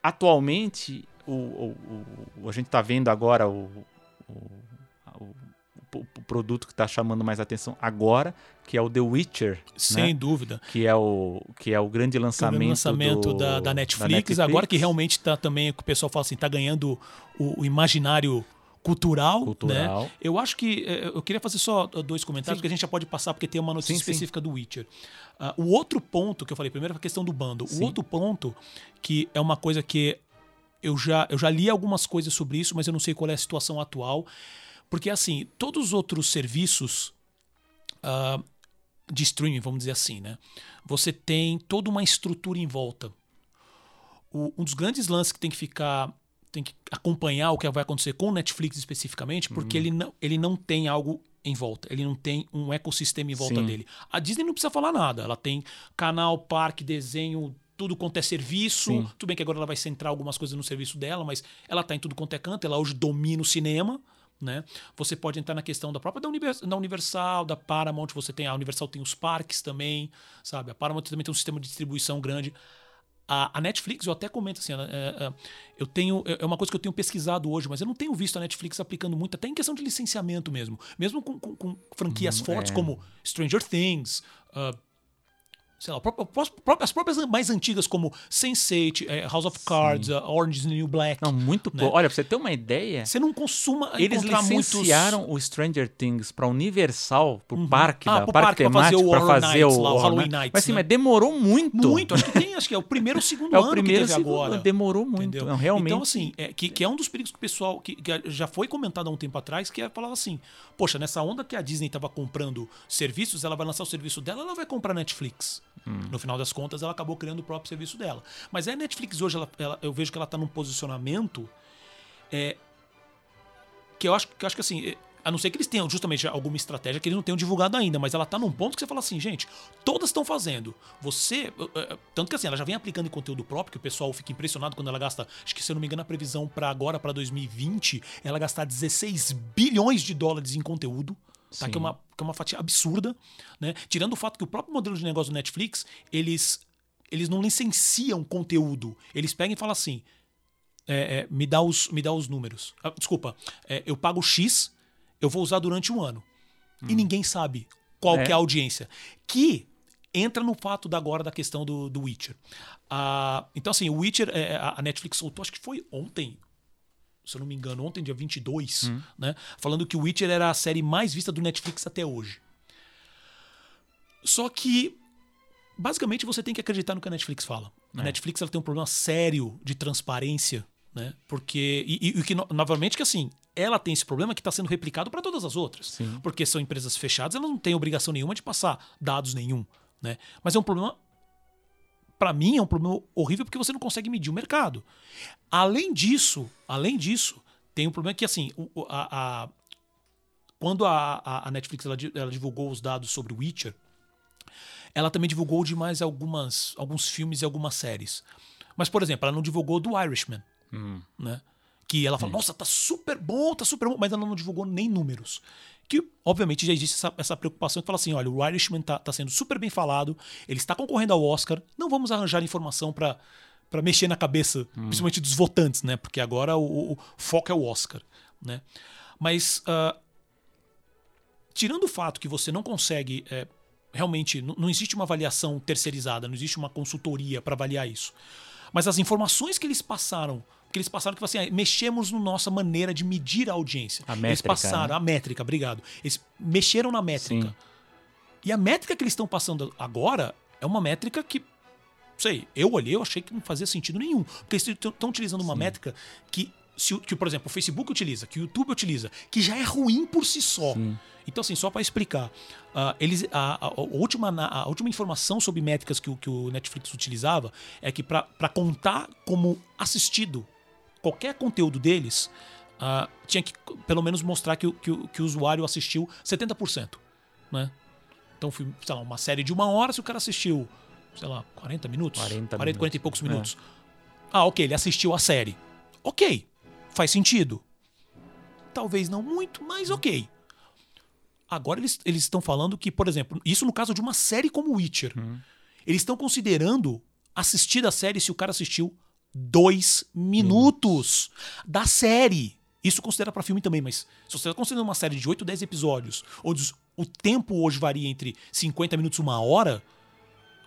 atualmente o, o- o- a gente está vendo agora o, o- o- o- o produto que está chamando mais atenção agora, que é o The Witcher, Sem né? dúvida. que é o que é o grande O lançamento, lançamento do- da, da, Netflix, agora que realmente tá também, que o pessoal fala assim, tá ganhando o, o imaginário cultural, Cultural. né? Eu acho que eh, eu queria fazer só dois comentários, Sim. que a gente já pode passar, porque tem uma notícia Sim, sim. específica do Witcher. Ah, o outro ponto que eu falei primeiro foi a questão do. Sim. O outro ponto, que é uma coisa que eu já, eu já li algumas coisas sobre isso, mas eu não sei qual é a situação atual. Porque, assim, todos os outros serviços uh, de streaming, vamos dizer assim, né? Você tem toda uma estrutura em volta. O, um dos grandes lances que tem que ficar tem que acompanhar o que vai acontecer com o Netflix especificamente, porque uhum. ele, não, ele não tem algo em volta, ele não tem um ecossistema em volta Sim. dele. A Disney não precisa falar nada, ela tem canal, parque, desenho, tudo quanto é serviço. Sim. Tudo bem que agora ela vai centrar algumas coisas no serviço dela, mas ela está em tudo quanto é canto, ela hoje domina o cinema. Né? Você pode entrar na questão da própria da, Univers da Universal, da Paramount, você tem a Universal tem os parques também, sabe? A Paramount também tem um sistema de distribuição grande. A, a Netflix, eu até comento assim, é, é, eu tenho é, é uma coisa que eu tenho pesquisado hoje, mas eu não tenho visto a Netflix aplicando muito, até em questão de licenciamento mesmo, mesmo com, com, com franquias hum, fortes é. como Stranger Things, uh, sei lá, as próprias mais antigas como Sense8, é, House of Cards, uh, Orange is the New Black. Não, muito né? Olha, pra você ter uma ideia. Você não consuma. Eles licenciaram muitos... o Stranger Things pra Universal, pro uhum. parque, ah, da, pro parque, parque temático, pra fazer o, fazer Nights, o, lá, o Halloween Nights. Mas sim, né? mas demorou muito. Muito, acho que tem, acho que é o primeiro ou segundo é o ano primeiro, que teve segundo, agora. Demorou muito, não, realmente. Então, assim, é, que, que é um dos perigos que o pessoal, que, que, já foi comentado há um tempo atrás, que é falar assim: poxa, nessa onda que a Disney tava comprando serviços, ela vai lançar o serviço dela, ela vai comprar Netflix. Hum. No final das contas, ela acabou criando o próprio serviço dela. Mas a Netflix hoje, ela, ela, eu vejo que ela está num posicionamento é, que eu acho que, eu acho que assim, é, a não ser que eles tenham justamente alguma estratégia que eles não tenham divulgado ainda, mas ela está num ponto que você fala assim, gente, todas estão fazendo. Você. Tanto que assim, ela já vem aplicando em conteúdo próprio, que o pessoal fica impressionado quando ela gasta. Acho que se eu não me engano, a previsão para agora, para 2020, ela gastar 16 bilhões de dólares em conteúdo. Tá? Que, é uma, que é uma fatia absurda. Né? Tirando o fato que o próprio modelo de negócio do Netflix, eles, eles não licenciam conteúdo. Eles pegam e falam assim: é, é, me, dá os, me dá os números. Ah, desculpa, é, eu pago X, eu vou usar durante um ano. Hum. E ninguém sabe qual que é a audiência. Que entra no fato da agora da questão do, do Witcher. Ah, então, assim, o Witcher, é, a Netflix soltou, acho que foi ontem se eu não me engano, ontem, dia 22, hum. né? Falando que o Witcher era a série mais vista do Netflix até hoje. Só que, basicamente, você tem que acreditar no que a Netflix fala. A é. Netflix ela tem um problema sério de transparência, né? Porque. E, e, que, novamente, que assim, ela tem esse problema que está sendo replicado para todas as outras. Sim. Porque são empresas fechadas, elas não têm obrigação nenhuma de passar dados nenhum. Né? Mas é um problema para mim é um problema horrível porque você não consegue medir o mercado. Além disso, além disso, tem um problema que assim, a, a quando a, a Netflix ela, ela, divulgou os dados sobre o Witcher, ela também divulgou de mais algumas, alguns filmes e algumas séries. Mas, por exemplo, ela não divulgou do Irishman, hum. né? Que ela fala, nossa, tá super bom, tá super bom, mas ela não divulgou nem números que obviamente já existe essa, essa preocupação que fala assim, olha, o Irishman tá, tá sendo super bem falado, ele está concorrendo ao Oscar, não vamos arranjar informação para para mexer na cabeça, hum. principalmente dos votantes, né? Porque agora o, o foco é o Oscar, né? Mas uh, tirando o fato que você não consegue é, realmente não, não existe uma avaliação terceirizada, não existe uma consultoria para avaliar isso. Mas as informações que eles passaram que eles passaram que assim, ah, mexemos na nossa maneira de medir a audiência. A métrica, eles passaram né? a métrica, obrigado. Eles mexeram na métrica. Sim. E a métrica que eles estão passando agora é uma métrica que sei, eu olhei, eu achei que não fazia sentido nenhum. Porque eles estão utilizando uma Sim. métrica que, se, que, por exemplo, o Facebook utiliza, que o YouTube utiliza, que já é ruim por si só. Sim. Então, assim, só para explicar, uh, eles, a, a, a, última, a última informação sobre métricas que o, que o Netflix utilizava é que para contar como assistido qualquer conteúdo deles, uh, tinha que pelo menos mostrar que, que, que o usuário assistiu 70%. Né? Então, sei lá, uma série de uma hora, se o cara assistiu, sei lá, 40 minutos? 40, 40 minutos. 40 e poucos minutos. É. Ah, ok, ele assistiu a série. Ok, faz sentido. Talvez não muito, mas ok. Agora eles, eles estão falando que, por exemplo, isso no caso de uma série como Witcher. Hum. Eles estão considerando assistir a série se o cara assistiu dois minutos da série. Isso considera para filme também, mas se você está considerando uma série de 8, 10 episódios, onde o tempo hoje varia entre 50 minutos e uma hora,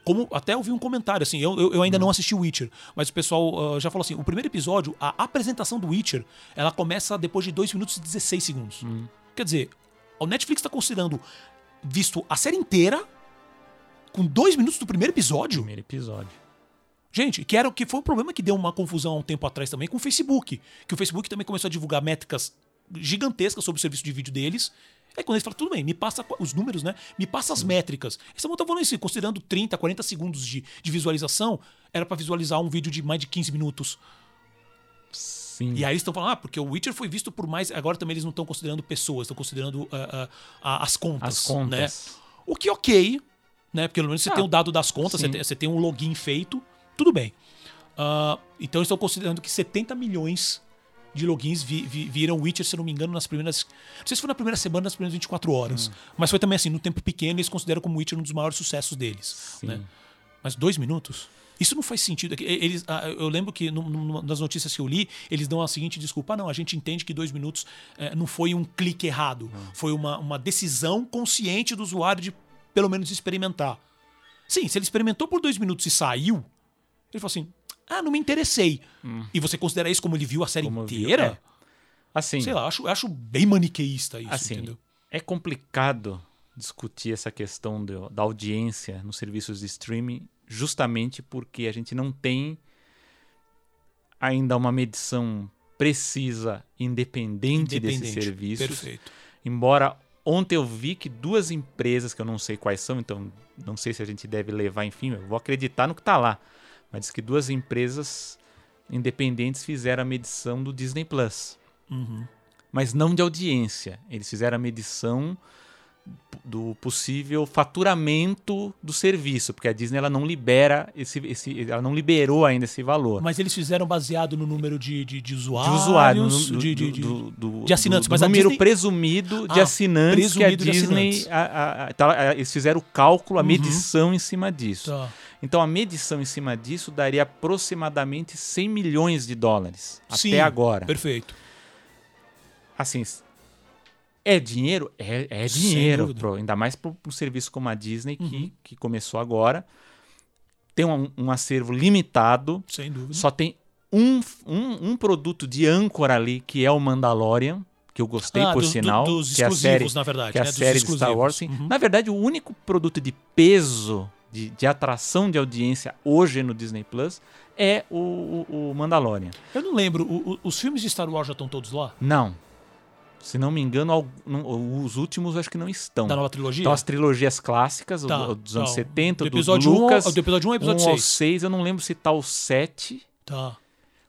como até ouvi um comentário, assim, eu, eu, eu ainda hum. não assisti o Witcher, mas o pessoal uh, já falou assim: o primeiro episódio, a apresentação do Witcher, ela começa depois de 2 minutos e 16 segundos. Hum. Quer dizer, o Netflix está considerando visto a série inteira com 2 minutos do primeiro episódio. Primeiro episódio. Gente, que era que foi um problema que deu uma confusão há um tempo atrás também com o Facebook. Que o Facebook também começou a divulgar métricas gigantescas sobre o serviço de vídeo deles. Aí quando eles falam, tudo bem, me passa os números, né? Me passa as métricas. Eles estavam falando isso, considerando 30, 40 segundos de, de visualização, era para visualizar um vídeo de mais de 15 minutos. Sim. E aí eles estão falando, ah, porque o Witcher foi visto por mais. Agora também eles não estão considerando pessoas, estão considerando uh, uh, as contas. As contas. Né? O que ok, né? Porque pelo menos você Ah, tem o dado das contas, você tem, você tem um login feito, tudo bem. Ah, então estão considerando que 70 milhões de logins vi, vi- viram Witcher, se não me engano, nas primeiras. Não sei se foi na primeira semana, nas primeiras 24 horas. Hum. Mas foi também assim, no tempo pequeno, eles consideram como Witcher um dos maiores sucessos deles. Né? Mas dois minutos? Isso não faz sentido. É Eles, ah, eu lembro que das notícias que eu li, eles dão a seguinte desculpa: ah, não, a gente entende que dois minutos eh, não foi um clique errado. Foi uma, uma decisão consciente do usuário de pelo menos experimentar. Sim, se ele experimentou por dois minutos e saiu, ele falou assim: ah, não me interessei. E você considera isso como ele viu a série Como viu, inteira? é. Assim, Sei lá, acho, acho bem maniqueísta isso, assim entendeu? é complicado discutir essa questão do- da audiência nos serviços de streaming justamente porque a gente não tem ainda uma medição precisa, independente, desses Independente. serviços. Perfeito. Embora ontem eu vi que duas empresas, que eu não sei quais são, então não sei se a gente deve levar, enfim, eu vou acreditar no que está lá. Mas diz que duas empresas independentes fizeram a medição do Disney Plus. Uhum. Mas não de audiência. Eles fizeram a medição do possível faturamento do serviço, porque a Disney ela não libera esse, esse ela não liberou ainda esse valor. Mas eles fizeram baseado no número de, de, de de usuários. usuários, no- de, do, de- de- do- do- de assinantes, mas número Disney- presumido de Ah, assinantes que a presumido de Disney, a- a- tá, a- eles fizeram o cálculo, a Uhum. medição em cima disso. Tá. Então a medição em cima disso daria aproximadamente 100 milhões de dólares Sim, até agora. Perfeito. Assim, é dinheiro? É, é dinheiro, pro- ainda mais para um serviço como a Disney que, Uhum. que começou agora. Tem um, um acervo limitado, Sem dúvida. só tem um, um, um produto de âncora ali, que é o Mandalorian, que eu gostei, Ah, por do- sinal. dos que é a exclusivos, série, na verdade. que é a né? Dos série de Star. Wars. Uhum. Na verdade, o único produto de peso, de, de atração de audiência hoje no Disney Plus é o, o, o Mandalorian. Eu não lembro, o- os filmes de Star Wars já estão todos lá? Não. Se não me engano, os últimos acho que não estão. Da nova trilogia? Então, as trilogias clássicas, Tá, do- dos anos tá. 70, do do, episódio do 1 Lucas, ao- do episódio 1 ao episódio 1 ao 6. 6, eu não lembro se tá o 7, Tá.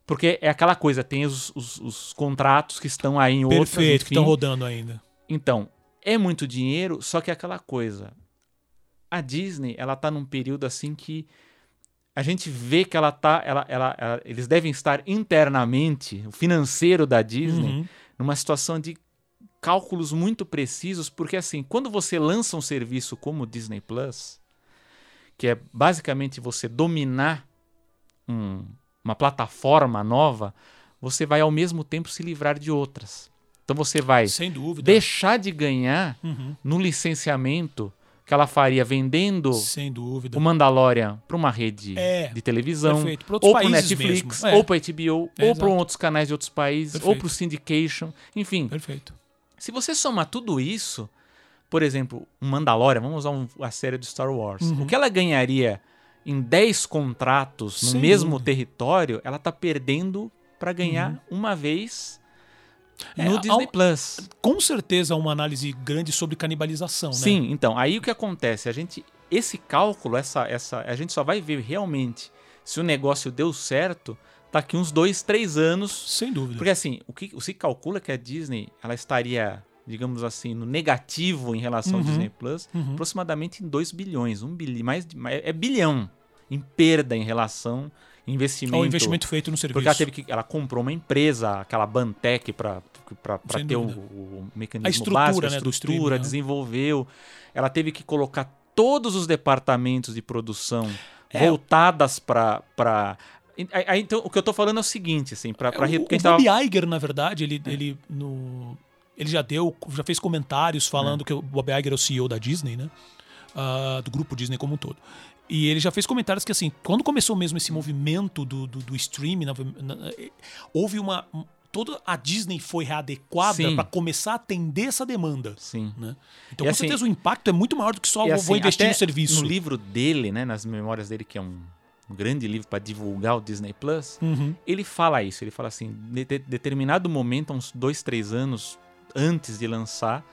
porque é aquela coisa, tem os, os- os contratos que estão aí em outras, Perfeito, que enfim. estão rodando ainda. Então, é muito dinheiro, só que é aquela coisa. A Disney, ela tá num período assim que a gente vê que ela tá, ela, ela, ela- eles devem estar internamente, o financeiro da Disney, Uhum. numa situação de cálculos muito precisos, porque assim, quando você lança um serviço como o Disney Plus, que é basicamente você dominar um- uma plataforma nova, você vai ao mesmo tempo se livrar de outras. Então você vai deixar de ganhar Uhum. no licenciamento que ela faria vendendo Sem dúvida. o Mandalorian para uma rede É, de televisão, ou para Netflix. É. ou para HBO, ou exato. para outros canais de outros países, ou Perfeito. para o syndication, enfim. Perfeito. Se você somar tudo isso, por exemplo, um Mandalorian, vamos usar um- a série do Star Wars, Uhum. o que ela ganharia em 10 contratos no Sem mesmo dúvida. território, ela tá perdendo para ganhar uma vez É, no Disney um- Plus. Com certeza uma análise grande sobre canibalização, né? Sim, então, aí o que acontece? A gente esse cálculo, essa essa a gente só vai ver realmente se o negócio deu certo daqui uns dois, três anos Sem dúvida. Porque assim, o que se calcula que a Disney ela estaria, digamos assim, no negativo em relação ao Uhum. Disney Plus, Uhum. aproximadamente em 2 bilhões, um bilhão, mais, mais- é bilhão em perda em relação investimento. Ao investimento feito no serviço. Porque ela teve que ela comprou uma empresa, aquela Bantec para ter o, o mecanismo A estrutura, básico, a né, estrutura, né? desenvolveu. Ela teve que colocar todos os departamentos de produção É. voltadas para para então o que eu tô falando é o seguinte, assim, para É, o, o tava- É. Bob Iger, na verdade, ele, ele no ele já deu, já fez comentários É. falando que o Bob Iger é o CEO da Disney, né? Ah, do grupo Disney como um todo. E ele já fez comentários que, assim, quando começou mesmo esse movimento do, do, do streaming, na- na- houve uma. um- Toda a Disney foi readequada para começar a atender essa demanda. Sim. Né? Então, E com assim- certeza, o impacto é muito maior do que só vou, assim, vou investir no serviço. No livro dele, né, nas memórias dele, que é um um grande livro para divulgar o Disney Plus, Uhum. ele fala isso. Ele fala assim, de de- determinado momento, uns dois, três anos antes de lançar,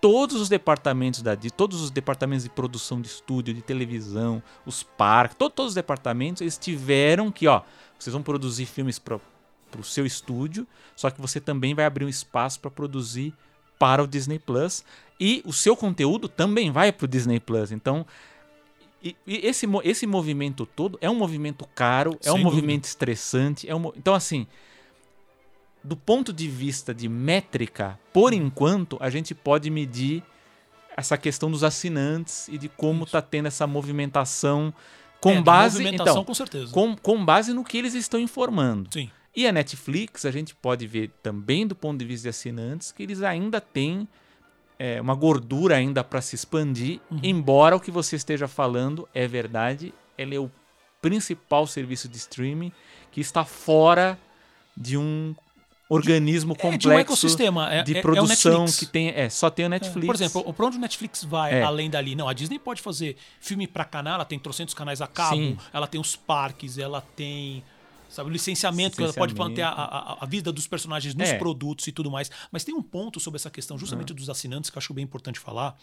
todos os departamentos da Disney, todos os departamentos de produção de estúdio, de televisão, os parques, to- todos os departamentos, eles tiveram que, ó, vocês vão produzir filmes para o seu estúdio, só que você também vai abrir um espaço para produzir para o Disney Plus e o seu conteúdo também vai para o Disney Plus. Então, e, e esse, esse movimento todo é um movimento caro, é um Sem movimento estressante. É um, então, assim, do ponto de vista de métrica, por enquanto, a gente pode medir essa questão dos assinantes e de como está tendo essa movimentação com É, base movimentação, então, com certeza. com, com base no que eles estão informando. Sim. E a Netflix, a gente pode ver também do ponto de vista de assinantes que eles ainda têm é, uma gordura ainda para se expandir, Uhum. embora o que você esteja falando é verdade, ela é o principal serviço de streaming que está fora de um organismo É de complexo um ecossistema. É, de é- é produção que tem, é, só tem o É, Netflix. Por exemplo, pra onde o Netflix vai É. além dali? Não, a Disney pode fazer filme pra canal, ela tem trocentos canais a cabo, Sim. ela tem os parques, ela tem sabe, o licenciamento, que ela pode manter a, a, a vida dos personagens nos É. produtos e tudo mais. Mas tem um ponto sobre essa questão justamente dos assinantes que eu acho bem importante falar.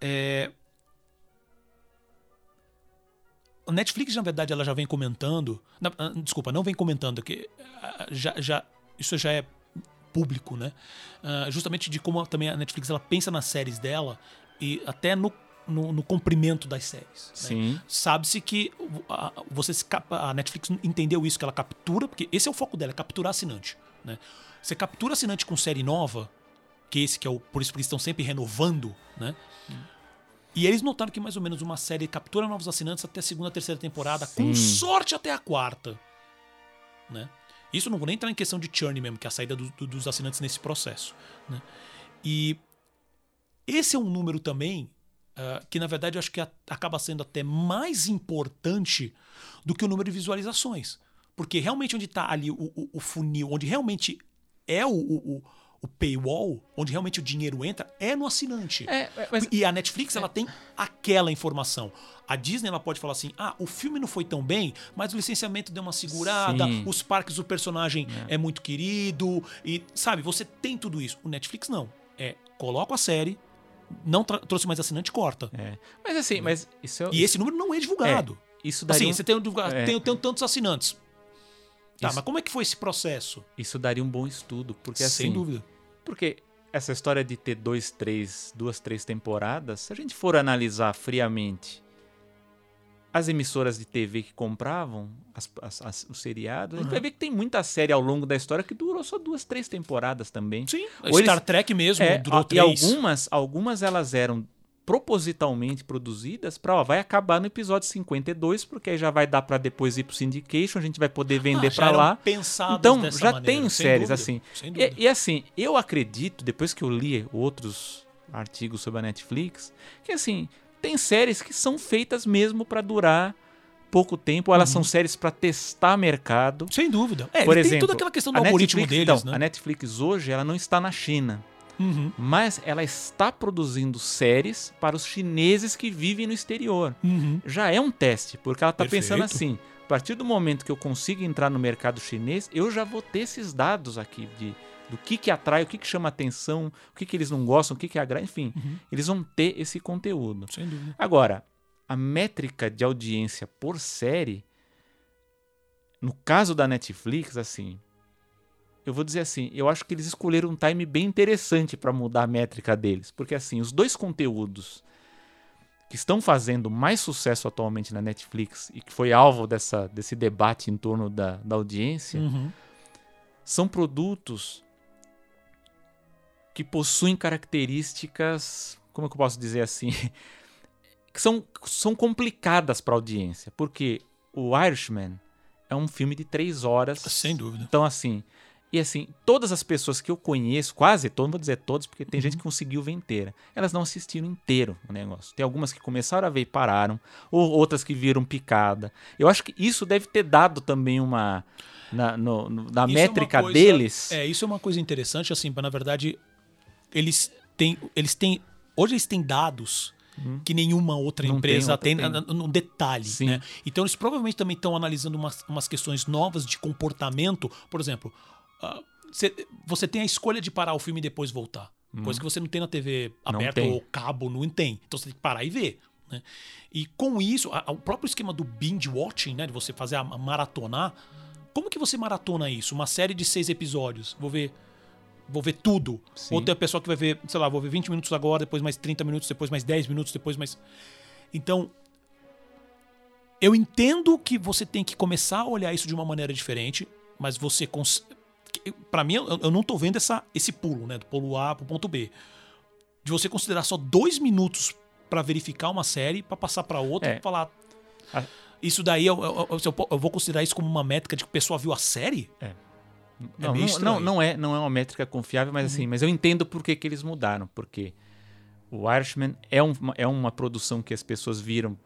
É... A Netflix, na verdade, ela já vem comentando. na- ah, desculpa, não vem comentando, que ah, já, já, isso já é público, né? Ah, justamente de como também a Netflix ela pensa nas séries dela e até no, no, no comprimento das séries. né? Sim. Sabe-se que a, você a Netflix entendeu isso, que ela captura, porque esse é o foco dela, é capturar assinante. Né? Você captura assinante com série nova, que esse que é o. Por isso que eles estão sempre renovando, né? E eles notaram que mais ou menos uma série captura novos assinantes até a segunda, terceira temporada, com Sim. sorte até a quarta. Né? Isso não vou nem entrar em questão de churn mesmo, que é a saída do- do- dos assinantes nesse processo. Né? E esse é um número também ah, que, na verdade, eu acho que a- acaba sendo até mais importante do que o número de visualizações. Porque realmente onde está ali o, o- o funil, onde realmente é o, o- o- paywall, onde realmente o dinheiro entra, é no assinante. É, é, mas E a Netflix, ela tem aquela informação. A Disney, ela pode falar assim, ah, o filme não foi tão bem, mas o licenciamento deu uma segurada, Sim. os parques, o personagem é. muito querido, e, sabe, você tem tudo isso. O Netflix não. É, coloca a série, não trouxe mais assinante, corta. é. Mas assim, mas isso é- E esse número não é divulgado. isso daria Assim, um- você tem, um é. tem, tem tantos assinantes. Tá, Isso- mas como é que foi esse processo? isso daria um bom estudo, porque Sem assim, dúvida. Porque essa história de ter dois, três, duas, três temporadas, se a gente for analisar friamente as emissoras de TV que compravam as- as- as- os seriados, a gente vai ver que tem muita série ao longo da história que durou só duas, três temporadas também. Sim, Ou Star eles- Trek mesmo, É, durou a- e três. algumas, algumas elas eram propositalmente produzidas para, vai acabar no episódio 52, porque aí já vai dar para depois ir pro syndication, a gente vai poder vender Ah, para lá. Então, já maneira, tem séries dúvida, assim. E, e assim, eu acredito, depois que eu li outros artigos sobre a Netflix, que assim, tem séries que são feitas mesmo para durar pouco tempo, elas Uhum. são séries para testar mercado. Sem dúvida. É, Por ele tem exemplo, toda aquela questão do algoritmo Netflix, deles, então, né? a Netflix hoje, ela não está na China, Uhum, mas ela está produzindo séries para os chineses que vivem no exterior. uhum. Já é um teste, porque ela está pensando assim, a partir do momento que eu consigo entrar no mercado chinês, eu já vou ter esses dados aqui de do que que atrai, o que que chama atenção, o que que eles não gostam, o que que agrada, enfim, Uhum. eles vão ter esse conteúdo. Sem dúvida. Agora, a métrica de audiência por série, no caso da Netflix, assim, eu vou dizer assim, eu acho que eles escolheram um time bem interessante para mudar a métrica deles, porque assim, os dois conteúdos que estão fazendo mais sucesso atualmente na Netflix e que foi alvo dessa, desse debate em torno da, da audiência, Uhum. são produtos que possuem características, como é que eu posso dizer assim, que são, são complicadas para a audiência, porque o Irishman é um filme de três horas. Sem dúvida. Então, assim, e assim, todas as pessoas que eu conheço, quase todas, não vou dizer todas, porque tem Uhum. gente que conseguiu ver inteira, elas não assistiram inteiro o negócio. Tem algumas que começaram a ver e pararam, ou outras que viram picada. Eu acho que isso deve ter dado também uma. Na, no- no- na é métrica coisa- deles. É, isso é uma coisa interessante, assim, na verdade, eles têm. Eles têm. Hoje eles têm dados que nenhuma outra Não tem empresa outra, tem, tem. no- no detalhe. Sim. Né? Então eles provavelmente também estão analisando umas, umas questões novas de comportamento. Por exemplo, ah, cê- você tem a escolha de parar o filme e depois voltar. Coisa que você não tem na TV aberta ou cabo, não tem. Então você tem que parar e ver. Né? E com isso, a- a- o próprio esquema do binge watching, né, de você fazer a, a maratonar, como que você maratona isso? Uma série de seis episódios. Vou ver, vou ver tudo. Sim. Ou tem a pessoa que vai ver, sei lá, vou ver 20 minutos agora, depois mais 30 minutos, depois mais 10 minutos, depois mais. Então, eu entendo que você tem que começar a olhar isso de uma maneira diferente, mas você. Cons... Pra mim, eu, eu não tô vendo essa, esse pulo, né? Do polo A pro ponto B. De você considerar só dois minutos pra verificar uma série, pra passar pra outra É. e falar. A- Isso daí, eu, eu- eu- vou considerar isso como uma métrica de que a pessoa viu a série? Não, meio não, estranho. não, não é, não é uma métrica confiável, mas assim, mas eu entendo por que, que eles mudaram, porque o Irishman é, um- é uma produção que as pessoas viram,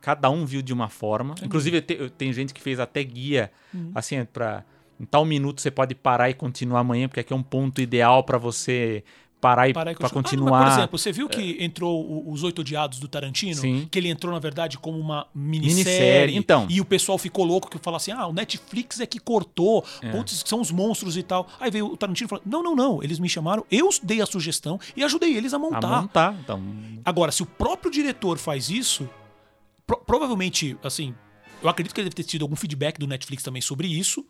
cada um viu de uma forma. Inclusive te- tem gente que fez até guia, assim, para em tal minuto você pode parar e continuar amanhã, porque aqui é um ponto ideal para você parar e Parar e para continuar. continuar. Ah, mas, por exemplo, você viu que entrou o- Os Oito Odiados do Tarantino? Sim. Que ele entrou, na verdade, como uma minissérie. Minissérie, então. E o pessoal ficou louco que fala assim: ah, o Netflix é que cortou. Putz, são os monstros e tal. Aí veio o Tarantino e falou: não, não, não. Eles me chamaram, eu dei a sugestão e ajudei eles a a montar. montar. Então, Agora, se o próprio diretor faz isso, pro- provavelmente, assim, eu acredito que ele deve ter tido algum feedback do Netflix também sobre isso.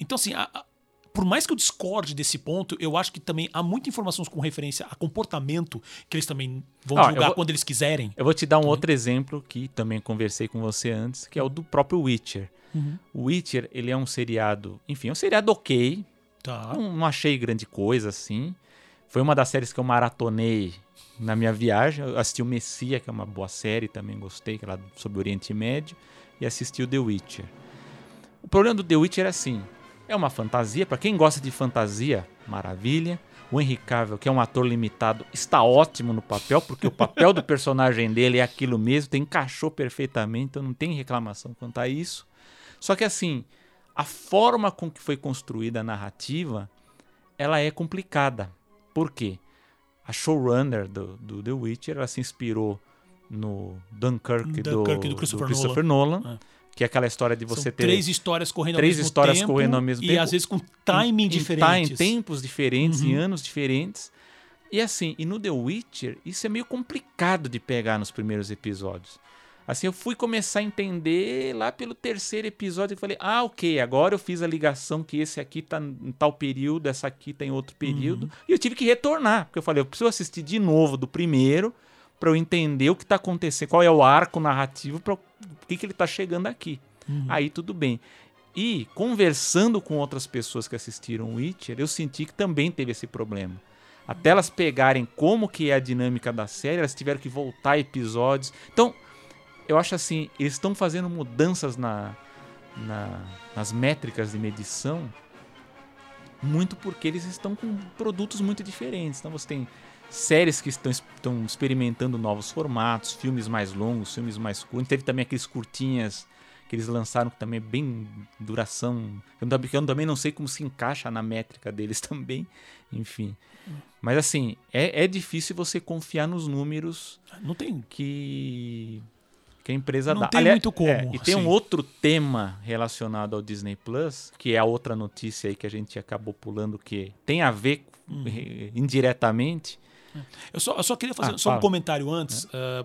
Então, assim, a- a- por mais que eu discorde desse ponto, eu acho que também há muita informação com referência a comportamento que eles também vão divulgar vou- quando eles quiserem. Eu vou te dar um outro exemplo que também conversei com você antes, que é o do próprio Witcher. O Witcher, ele é um seriado, enfim, é um seriado ok, Tá. não, não achei grande coisa assim. Foi uma das séries que eu maratonei na minha viagem. Eu assisti o Messia, que é uma boa série, também gostei, que é lá sobre o Oriente Médio, e assisti o The Witcher. O problema do The Witcher é assim, é uma fantasia, para quem gosta de fantasia, maravilha. O Henry Cavill, que é um ator limitado, está ótimo no papel, porque o papel do personagem dele é aquilo mesmo, tem encaixou perfeitamente, então não tem reclamação quanto a isso. Só que assim, a forma com que foi construída a narrativa, ela é complicada. Por quê? A showrunner do, do The Witcher, ela se inspirou no Dunkirk, do, Dunkirk do Christopher Nolan, É. que é aquela história de você São ter três histórias correndo três ao mesmo histórias tempo. correndo ao mesmo E tempo. às vezes com timing em, em diferentes. Em tempos diferentes, em Uhum. anos diferentes. E assim, e no The Witcher, isso é meio complicado de pegar nos primeiros episódios. Assim, eu fui começar a entender lá pelo terceiro episódio e falei, ah, ok, agora eu fiz a ligação que esse aqui tá em tal período, essa aqui tá em outro período. Uhum. E eu tive que retornar, porque eu falei, eu preciso assistir de novo do primeiro para eu entender o que tá acontecendo, qual é o arco narrativo, para por que, que ele tá chegando aqui. Uhum. Aí tudo bem. E conversando com outras pessoas que assistiram Witcher, eu senti que também teve esse problema. Até elas pegarem como que é a dinâmica da série, elas tiveram que voltar episódios. Então, eu acho assim, eles estão fazendo mudanças na, na- nas métricas de medição muito porque eles estão com produtos muito diferentes. Então você tem séries que estão, estão experimentando novos formatos, filmes mais longos, filmes mais curtos. Teve também aqueles curtinhas que eles lançaram que também é bem duração. Eu, eu também não sei como se encaixa na métrica deles também. Enfim. Mas assim, é, é difícil você confiar nos números Não tem. que, que a empresa Não dá. tem muito como, é, e tem assim. um outro tema relacionado ao Disney Plus, que é a outra notícia aí que a gente acabou pulando, que tem a ver Hum. eh, indiretamente. Eu só, eu só queria fazer Ah, só um comentário antes, ah,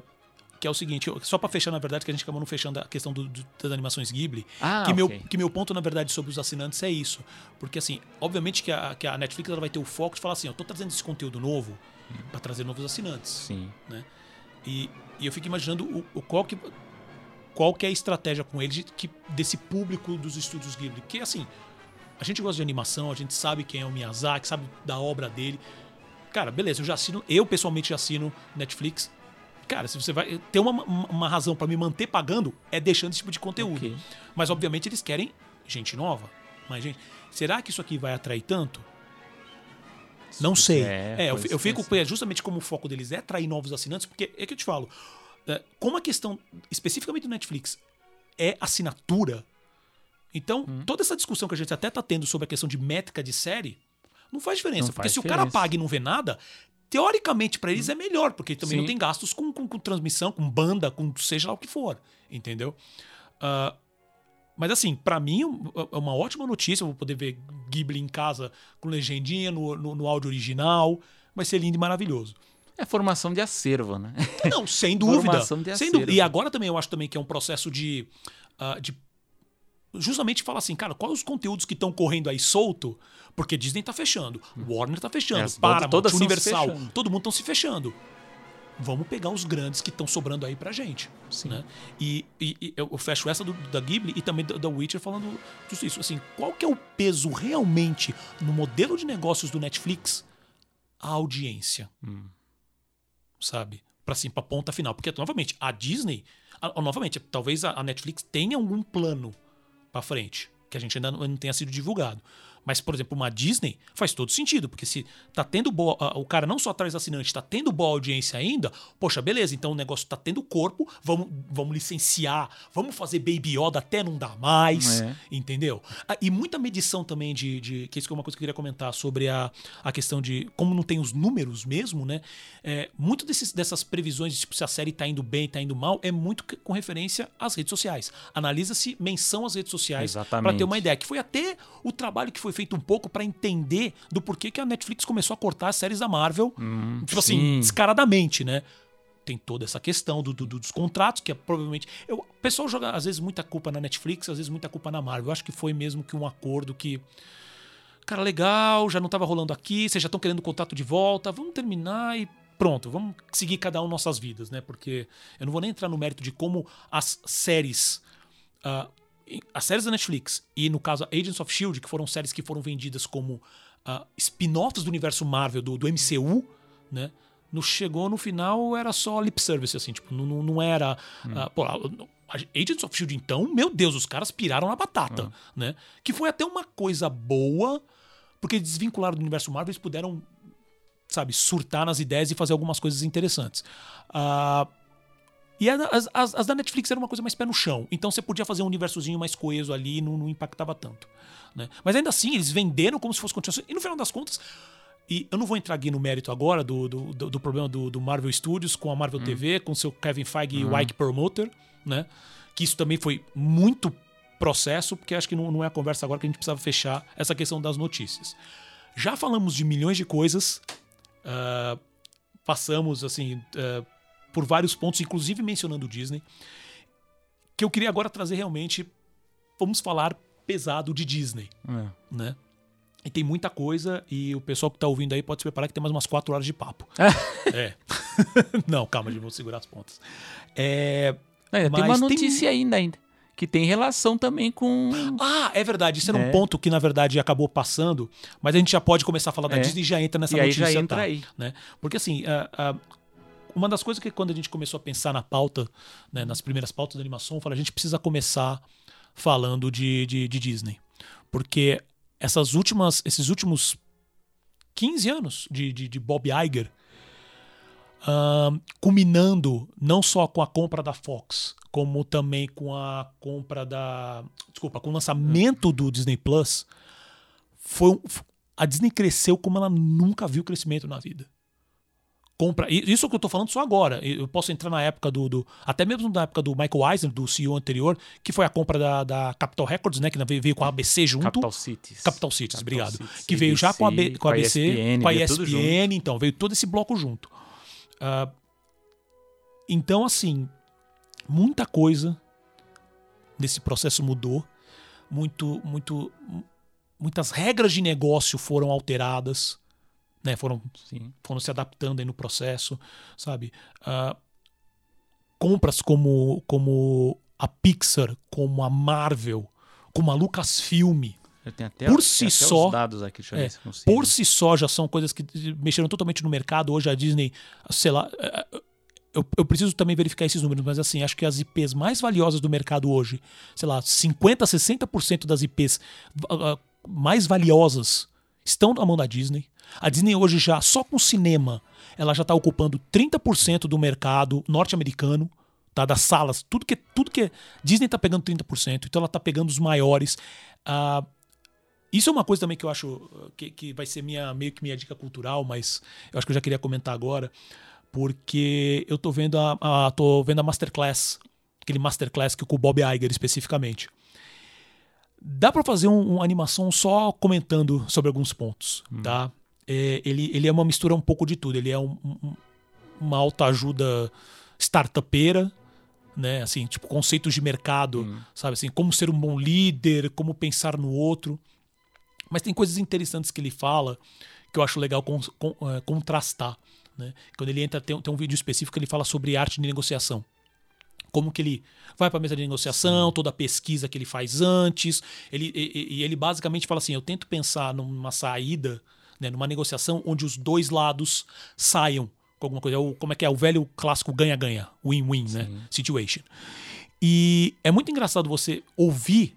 que é o seguinte, só pra fechar, na verdade, que a gente acabou não fechando a questão do- do- das animações Ghibli. Ah, que, meu, ok. que meu ponto, na verdade, sobre os assinantes é isso. Porque, assim, obviamente que a, que a Netflix ela vai ter o foco de falar assim, eu tô trazendo esse conteúdo novo pra trazer novos assinantes. Sim. E, e eu fico imaginando o, o qual, que, qual que é a estratégia com eles de, que, desse público dos estúdios Ghibli. Porque, assim, a gente gosta de animação, a gente sabe quem é o Miyazaki, sabe da obra dele. Cara, beleza, eu já assino, eu pessoalmente já assino Netflix. Cara, se você vai ter uma, uma- razão pra me manter pagando, é deixando esse tipo de conteúdo. Ok. Mas, obviamente, eles querem gente nova. Mas, gente, será que isso aqui vai atrair tanto? Não sei. É, É, eu, eu fico é, sim. é, justamente como o foco deles é atrair novos assinantes, porque é que eu te falo, é, como a questão especificamente do Netflix é assinatura, então Hum. toda essa discussão que a gente até tá tendo sobre a questão de métrica de série não faz diferença, Não porque faz se o cara diferença. paga e não vê nada, teoricamente para eles é melhor, porque também Sim. não tem gastos com, com, com transmissão, com banda, com seja lá o que for, entendeu? Ah, mas assim, pra mim um- é uma ótima notícia. Eu vou poder ver Ghibli em casa com legendinha no, no, no áudio original. Vai ser lindo e maravilhoso. É formação de acervo, né? Não, sem dúvida. Formação de sem acervo. dúvida. E agora também eu acho também que é um processo de. ah, de justamente falar assim, cara, quais os conteúdos que estão correndo aí solto? Porque Disney tá fechando, Warner tá fechando, É, Paramount, Universal, todo mundo estão se fechando. Vamos pegar os grandes que estão sobrando aí pra gente. Né? E, e- e eu fecho essa do- da Ghibli e também da, da Witcher falando disso. Isso. Assim, qual que é o peso realmente no modelo de negócios do Netflix? A audiência sabe? Pra assim, pra ponta final. Porque, novamente, a Disney. a- novamente, talvez a, a Netflix tenha algum plano pra frente. Que a gente ainda não, não tenha sido divulgado. Mas, por exemplo, uma Disney faz todo sentido, porque se tá tendo boa. O cara não só traz assinante, tá tendo boa audiência ainda, poxa, beleza, então o negócio tá tendo corpo, vamos, vamos licenciar, vamos fazer Baby Yoda até não dar mais, É. entendeu? Ah, E muita medição também de, de. Que isso que é uma coisa que eu queria comentar sobre a, a questão de como não tem os números mesmo, né? É, muito desses, dessas previsões de tipo, se a série tá indo bem, tá indo mal, é muito com referência às redes sociais. Analisa-se menção às redes sociais para ter uma ideia. Que foi até o trabalho que foi feito um pouco para entender do porquê que a Netflix começou a cortar as séries da Marvel, tipo assim, sim. descaradamente, né? Tem toda essa questão do, do- dos contratos, que é provavelmente. Eu, o pessoal joga, às vezes, muita culpa na Netflix, às vezes, muita culpa na Marvel. Eu acho que foi mesmo que um acordo que. Cara, legal, já não tava rolando aqui, vocês já estão querendo o contrato de volta, vamos terminar e pronto, vamos seguir cada um nossas vidas, né? Porque eu não vou nem entrar no mérito de como as séries. em- as séries da Netflix e, no caso, Agents of Shield, que foram séries que foram vendidas como ah, spin-offs do universo Marvel, do, do MCU, né? No, chegou no final, era só lip service, assim, tipo, não, não- era. ah, pô, a- a- Agents of Shield, então, meu Deus, os caras piraram na batata, né? Que foi até uma coisa boa, porque desvincularam do universo Marvel, eles puderam, sabe, surtar nas ideias e fazer algumas coisas interessantes. Ah, e as, as- as da Netflix eram uma coisa mais pé no chão. Então você podia fazer um universozinho mais coeso ali e não, não impactava tanto. né? Mas ainda assim, eles venderam como se fosse continuação. E no final das contas. E eu não vou entrar aqui no mérito agora do, do, do- do problema do, do Marvel Studios com a Marvel TV, com seu Kevin Feige e o Ike Perlmutter, né? Que isso também foi muito processo, porque acho que não, não é a conversa agora que a gente precisava fechar essa questão das notícias. Já falamos de milhões de coisas, ah, passamos assim ah, por vários pontos, inclusive mencionando o Disney, que eu queria agora trazer realmente, vamos falar pesado de Disney, É. né? E tem muita coisa e o pessoal que tá ouvindo aí pode se preparar que tem mais umas quatro horas de papo. é. Não, calma, gente, vou segurar as pontas. É, Não, tem uma tem- notícia ainda, ainda. Que tem relação também com. Ah, é verdade. Isso era um É. ponto que, na verdade, acabou passando, mas a gente já pode começar a falar da É. Disney e já entra nessa E aí notícia. já entra tá? aí. né? Porque assim, ah, ah, uma das coisas que quando a gente começou a pensar na pauta, né, nas primeiras pautas da animação, eu falei, a gente precisa começar falando de, de, de Disney. Porque essas últimas, esses últimos 15 anos de, de, de Bob Iger, ah, culminando não só com a compra da Fox, como também com a compra da. Desculpa, com o lançamento do Disney Plus, foi a Disney cresceu como ela nunca viu crescimento na vida. Compra, isso que eu tô falando só agora. Eu posso entrar na época do, do- Até mesmo na época do Michael Eisner, do CEO anterior, que foi a compra da, da Capital Records, né? Que veio, com a ABC junto. Capital Cities. Capital Cities, Capital obrigado. Cities, que veio já com a, B, ABC, com a ABC, ESPN, com a ESPN, então, veio todo esse bloco junto. Ah, então, assim, muita coisa nesse processo mudou. Muito, muito, muitas regras de negócio foram alteradas, né? Foram Sim. foram se adaptando aí no processo, sabe? Ah, compras como, como a Pixar, como a Marvel, como a Lucasfilm, até, Por si só- aqui, é, por si só já são coisas que mexeram totalmente no mercado. Hoje a Disney, sei lá, é, eu, eu preciso também verificar esses números, mas assim, acho que as IPs mais valiosas do mercado hoje, sei lá, 50, 60% das IPs ah, ah, mais valiosas estão na mão da Disney. A Disney hoje já, só com cinema, ela já está ocupando 30% do mercado norte-americano, tá? Das salas, tudo que tudo que Disney está pegando 30%, então ela está pegando os maiores. Ah, isso é uma coisa também que eu acho uh, que, que vai ser minha, meio que minha dica cultural, mas eu acho que eu já queria comentar agora, porque eu tô vendo a, a, tô vendo a Masterclass, aquele Masterclass que com o Bob Iger especificamente. Dá para fazer um, uma animação só comentando sobre alguns pontos, tá? É, ele, ele é uma mistura um pouco de tudo. Ele é um, um, uma autoajuda startupeira, né? Assim, tipo, conceitos de mercado, sabe? Assim, como ser um bom líder, como pensar no outro. Mas tem coisas interessantes que ele fala que eu acho legal con- con- eh, contrastar. Né? Quando ele entra, tem, tem um vídeo específico que ele fala sobre arte de negociação. Como que ele vai para a mesa de negociação, toda a pesquisa que ele faz antes. Ele, e ele basicamente fala assim: eu tento pensar numa saída, né, numa negociação onde os dois lados saiam com alguma coisa. É o- como é que é? O velho clássico ganha-ganha, win-win, né? Situation. E é muito engraçado você ouvir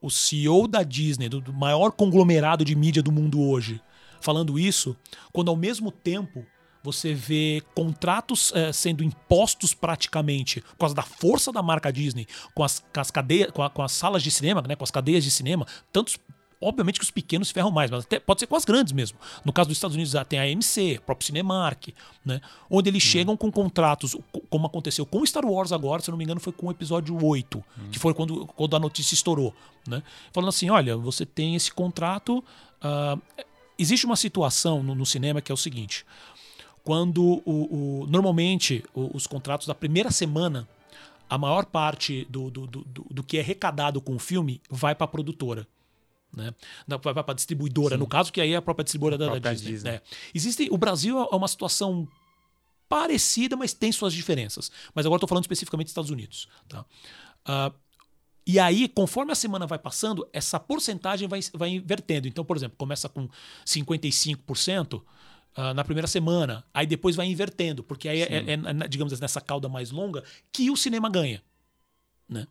o CEO da Disney, do, do maior conglomerado de mídia do mundo hoje, falando isso, quando ao mesmo tempo você vê contratos eh, sendo impostos praticamente por causa da força da marca Disney com as, com as cadeias, com, a- com as salas de cinema, né, com as cadeias de cinema, tantos Obviamente que os pequenos se ferram mais, mas até pode ser com as grandes mesmo. No caso dos Estados Unidos, ah, tem a AMC, próprio Cinemark, né? Onde eles chegam com contratos, co- como aconteceu com Star Wars agora, se não me engano, foi com o episódio 8, que foi quando, quando a notícia estourou, né? Falando assim, olha, você tem esse contrato. ah, existe uma situação no, no cinema que é o seguinte: quando o, o- normalmente o- os contratos da primeira semana, a maior parte do, do, do, do- do que é arrecadado com o filme vai para a produtora. Né? Para a distribuidora, no caso, que aí é a própria distribuidora da, da própria Disney. Disney. né? Existe, o Brasil é uma situação parecida, mas tem suas diferenças. Mas agora estou falando especificamente dos Estados Unidos. Tá? Ah, e aí, conforme a semana vai passando, essa porcentagem vai, vai invertendo. Então, por exemplo, começa com 55% ah, na primeira semana, aí depois vai invertendo, porque aí é, é, é, digamos assim, nessa cauda mais longa que o cinema ganha. Né?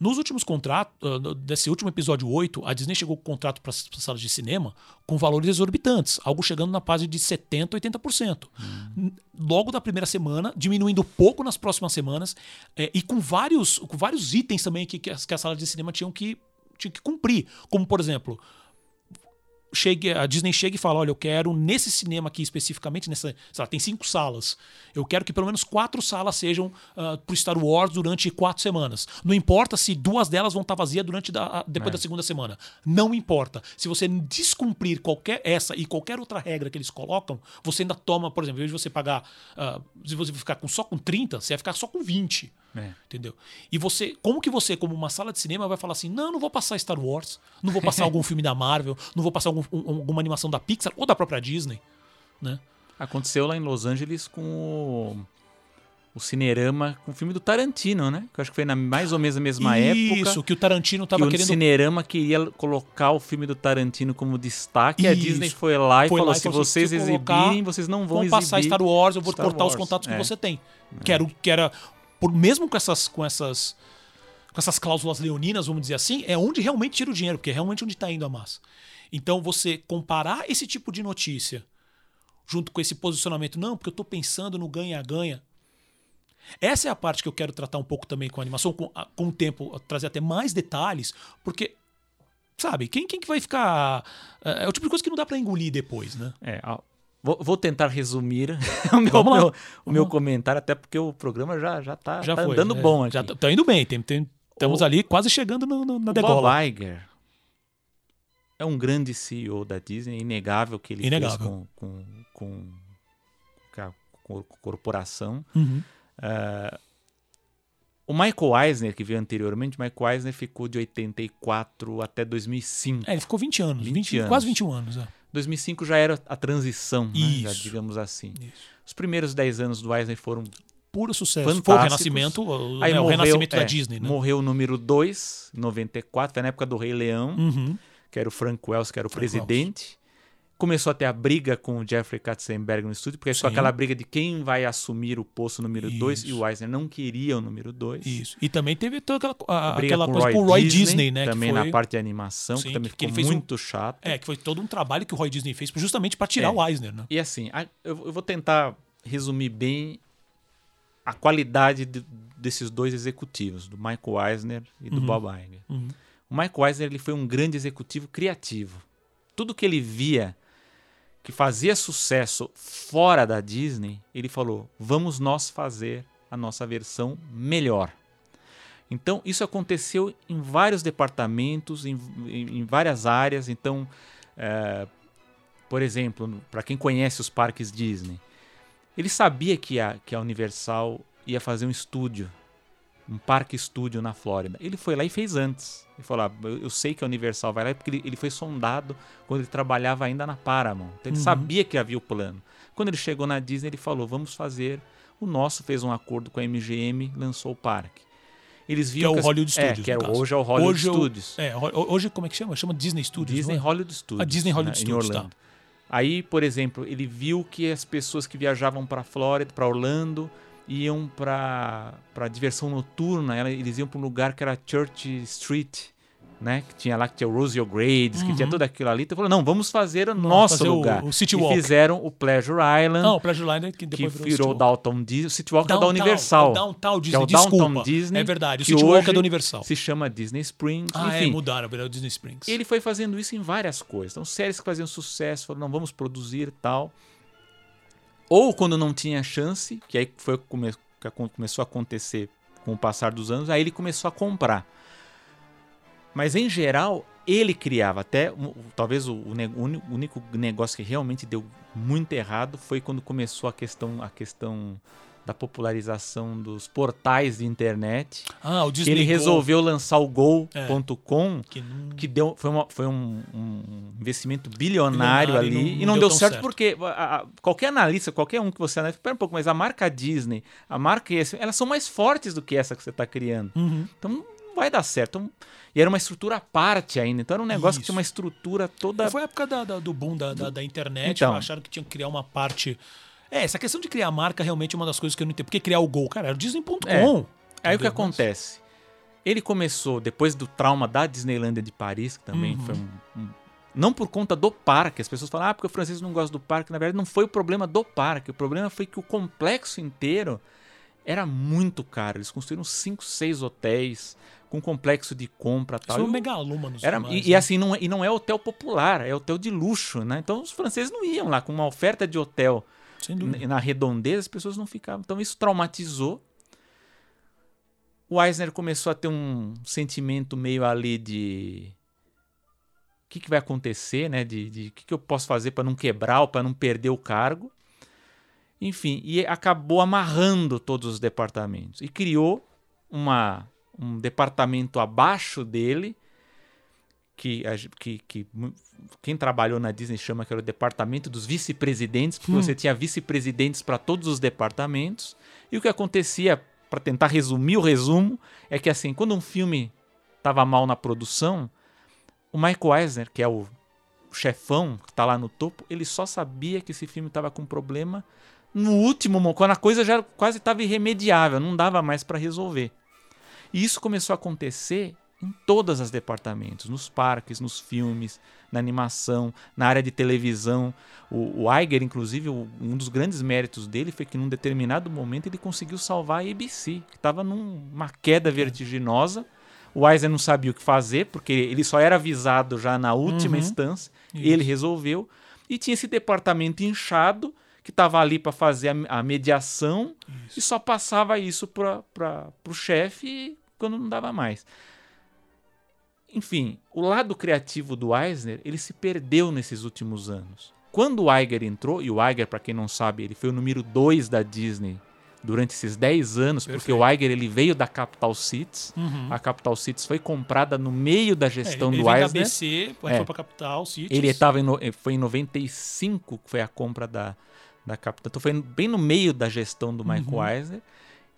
Nos últimos contratos, ah, desse último episódio 8, a Disney chegou com contrato para as salas de cinema com valores exorbitantes, algo chegando na base de 70%, 80%. N- Logo da primeira semana, diminuindo pouco nas próximas semanas, eh, e com vários, com vários itens também que, que as, que as salas de cinema tinham que, tinham que cumprir. Como, por exemplo, chega, a Disney chega e fala: olha, eu quero nesse cinema aqui especificamente, nessa, sei lá, tem cinco salas. Eu quero que pelo menos quatro salas sejam uh, pro Star Wars durante quatro semanas. Não importa se duas delas vão estar vazias durante da, a- depois da segunda semana. Não importa. Se você descumprir qualquer essa e qualquer outra regra que eles colocam, você ainda toma, por exemplo, em vez de você pagar, uh, se você ficar com, só com 30, você vai ficar só com 20. É. Entendeu? E você, como que você, como uma sala de cinema, vai falar assim: não, não vou passar Star Wars, não vou passar algum filme da Marvel, não vou passar algum- um- alguma animação da Pixar ou da própria Disney, né? Aconteceu lá em Los Angeles com o, o Cinerama, com o filme do Tarantino, né? Que eu acho que foi na mais ou menos a mesma época. Isso, que o Tarantino que tava o querendo. Cinerama queria colocar o filme do Tarantino como destaque. E a Isso. Disney foi lá e Foi falou: lá e se falou assim, vocês se colocar, exibirem, vocês não vão Vão exibir. passar Star Wars, eu vou Star cortar os Wars. contatos que É. você tem. Que era, o- que era por, mesmo com essas, com essas com essas cláusulas leoninas, vamos dizer assim, é onde realmente tira o dinheiro, porque é realmente onde está indo a massa. Então, você comparar esse tipo de notícia junto com esse posicionamento, não, porque eu estou pensando no ganha-ganha. Essa é a parte que eu quero tratar um pouco também com a animação, com, com o tempo, trazer até mais detalhes, porque, sabe, quem, quem que vai ficar. É, é o tipo de coisa que não dá para engolir depois, né? É, vou, vou tentar resumir o meu, meu- o meu lá. comentário, até porque o programa já, já tá, Já tá foi. andando é, bom aqui. Já tá, tá indo bem, tem, tem- estamos O- ali quase chegando no- no- na O Bob degola. Iger é um grande CEO da Disney, é inegável que ele Inegável. fez com, com, com, com a cor- corporação. Uhum. O Michael Eisner, que veio anteriormente, Michael Eisner ficou de 84 até 2005. É, ele ficou 20 anos, 20 20 anos. quase 21 anos. É. 2005 já era a transição, né? já digamos assim. Isso. Os primeiros 10 anos do Eisner foram Puro sucesso. Fantásticos. Foi o renascimento, o, Aí né, o morreu, renascimento da é, Disney, né? Morreu o número 2, 94, foi na época do Rei Leão, Uhum. que era o Frank Wells, que era o Frank presidente. Começou a ter a briga com o Jeffrey Katzenberg no estúdio, porque ficou Sim. aquela briga de quem vai assumir o posto número 2, e o Eisner não queria o número 2. Isso. E também teve toda aquela, a- Briga aquela com coisa Roy com o Roy Disney, Disney, né? Também que foi, na parte de animação, Sim, que também que ficou fez um- muito chato. É, que foi todo um trabalho que o Roy Disney fez justamente para tirar É. o Eisner, né? E assim, eu vou tentar resumir bem a qualidade de- desses dois executivos, do Michael Eisner e do Uhum. Bob Iger. Uhum. O Michael Eisner ele foi um grande executivo criativo. Tudo que ele via que fazia sucesso fora da Disney, ele falou: vamos nós fazer a nossa versão melhor. Então, isso aconteceu em vários departamentos, em, em, várias áreas. Então, é, por exemplo, para quem conhece os parques Disney, ele sabia que a, que a Universal ia fazer um estúdio, um parque estúdio na Flórida. Ele foi lá e fez antes. Ele falou: ah, Eu sei que a Universal vai lá, porque ele, ele, foi sondado quando ele trabalhava ainda na Paramount. Então, ele uhum. sabia que havia o plano. Quando ele chegou na Disney, ele falou: Vamos fazer. O nosso fez um acordo com a MGM, lançou o parque. Eles viram que é o Hollywood Studios. É, que era, hoje é o Hollywood hoje Studios. É, hoje como é que chama? Chama Disney Studios. Disney é? Hollywood Studios. A Disney Hollywood né, Studios. Tá. Aí, por exemplo, ele viu que as pessoas que viajavam para Flórida, para Orlando, iam para diversão noturna. Eles iam para um lugar que era Church Street né? Que tinha lá, que tinha o Rosio Grades, uhum. que tinha uhum. tudo aquilo ali. Então falou, não, vamos fazer o vamos nosso fazer lugar. O, o City Walk. E fizeram o Pleasure Island. Não, o Pleasure Island que depois que virou o Dalton Disney. O City Walk Downtown, é da Universal. O Downtown Disney, é o desculpa. Downtown Disney. É verdade, o City Walk é da Universal. se chama Disney Springs. Ah, Enfim, é, mudaram, virou Disney Springs. Ele foi fazendo isso em várias coisas. Então, séries que faziam sucesso, falaram, não, vamos produzir tal. Ou quando não tinha chance, que aí foi come, que começou a acontecer com o passar dos anos, aí ele começou a comprar. Mas em geral, ele criava. Até talvez o, o, único negócio que realmente deu muito errado foi quando começou a questão, a questão da popularização dos portais de internet. Ah, o Disney Ele resolveu lançar o Go.com, é, que, não... que, deu, foi, uma, foi um, um investimento bilionário, bilionário ali. Não, não e não deu, deu certo, certo, porque a, a, qualquer analista, qualquer um que você analisa, espera um pouco, mas a marca Disney, a marca esse, elas são mais fortes do que essa que você está criando. Uhum. Então não vai dar certo. Então, e era uma estrutura à parte ainda. Então era um negócio Isso. que tinha uma estrutura toda. Foi a época da, da, do boom da, da, da internet. Então, acharam que tinham que criar uma parte. É, essa questão de criar marca realmente é uma das coisas que eu não entendo. Por que criar o Gol? Cara, era o Disney.com. É. Aí o que acontece? Ele começou, depois do trauma da Disneylândia de Paris, que também uhum. foi um, um, Não por conta do parque. As pessoas falam, ah, porque o francês não gosta do parque. Na verdade, não foi o problema do parque. O problema foi que o complexo inteiro era muito caro. Eles construíram cinco, seis hotéis com complexo de compra tal. Isso é um megalômanos. Era, demais, e, né? e, assim, não, é, e não é hotel popular, é hotel de luxo, né? Então os franceses não iam lá com uma oferta de hotel na redondeza, as pessoas não ficavam. Então isso traumatizou. O Eisner começou a ter um sentimento meio ali de o que, que vai acontecer, né? De, de o que, que eu posso fazer para não quebrar ou para não perder o cargo. Enfim, e acabou amarrando todos os departamentos e criou uma um departamento abaixo dele, que, que, que quem trabalhou na Disney chama que era o departamento dos vice-presidentes, porque hum. você tinha vice-presidentes para todos os departamentos. E o que acontecia, para tentar resumir o resumo, é que assim, quando um filme estava mal na produção, o Michael Eisner, que é o chefão que está lá no topo, ele só sabia que esse filme estava com problema no último, quando a coisa já quase estava irremediável, não dava mais para resolver. E isso começou a acontecer em todos os departamentos, nos parques, nos filmes, na animação, na área de televisão. O, o Iger, inclusive, o, um dos grandes méritos dele foi que num determinado momento ele conseguiu salvar a ABC, que estava numa queda vertiginosa. O Eisner não sabia o que fazer, porque ele só era avisado já na última uhum. instância. Isso. Ele resolveu. E tinha esse departamento inchado que estava ali para fazer a, a mediação isso. e só passava isso para o chefe quando não dava mais. Enfim, o lado criativo do Eisner ele se perdeu nesses últimos anos. Quando o Iger entrou, e o Iger, para quem não sabe, ele foi o número 2 da Disney durante esses 10 anos, Perfeito. porque o Iger ele veio da Capital Cities. Uhum. A Capital Cities foi comprada no meio da gestão é, ele do Eisner. Da ABC, é. foi para Capital Cities. Ele estava foi em 95 que foi a compra da da Capital. Então foi bem no meio da gestão do Michael uhum. Eisner.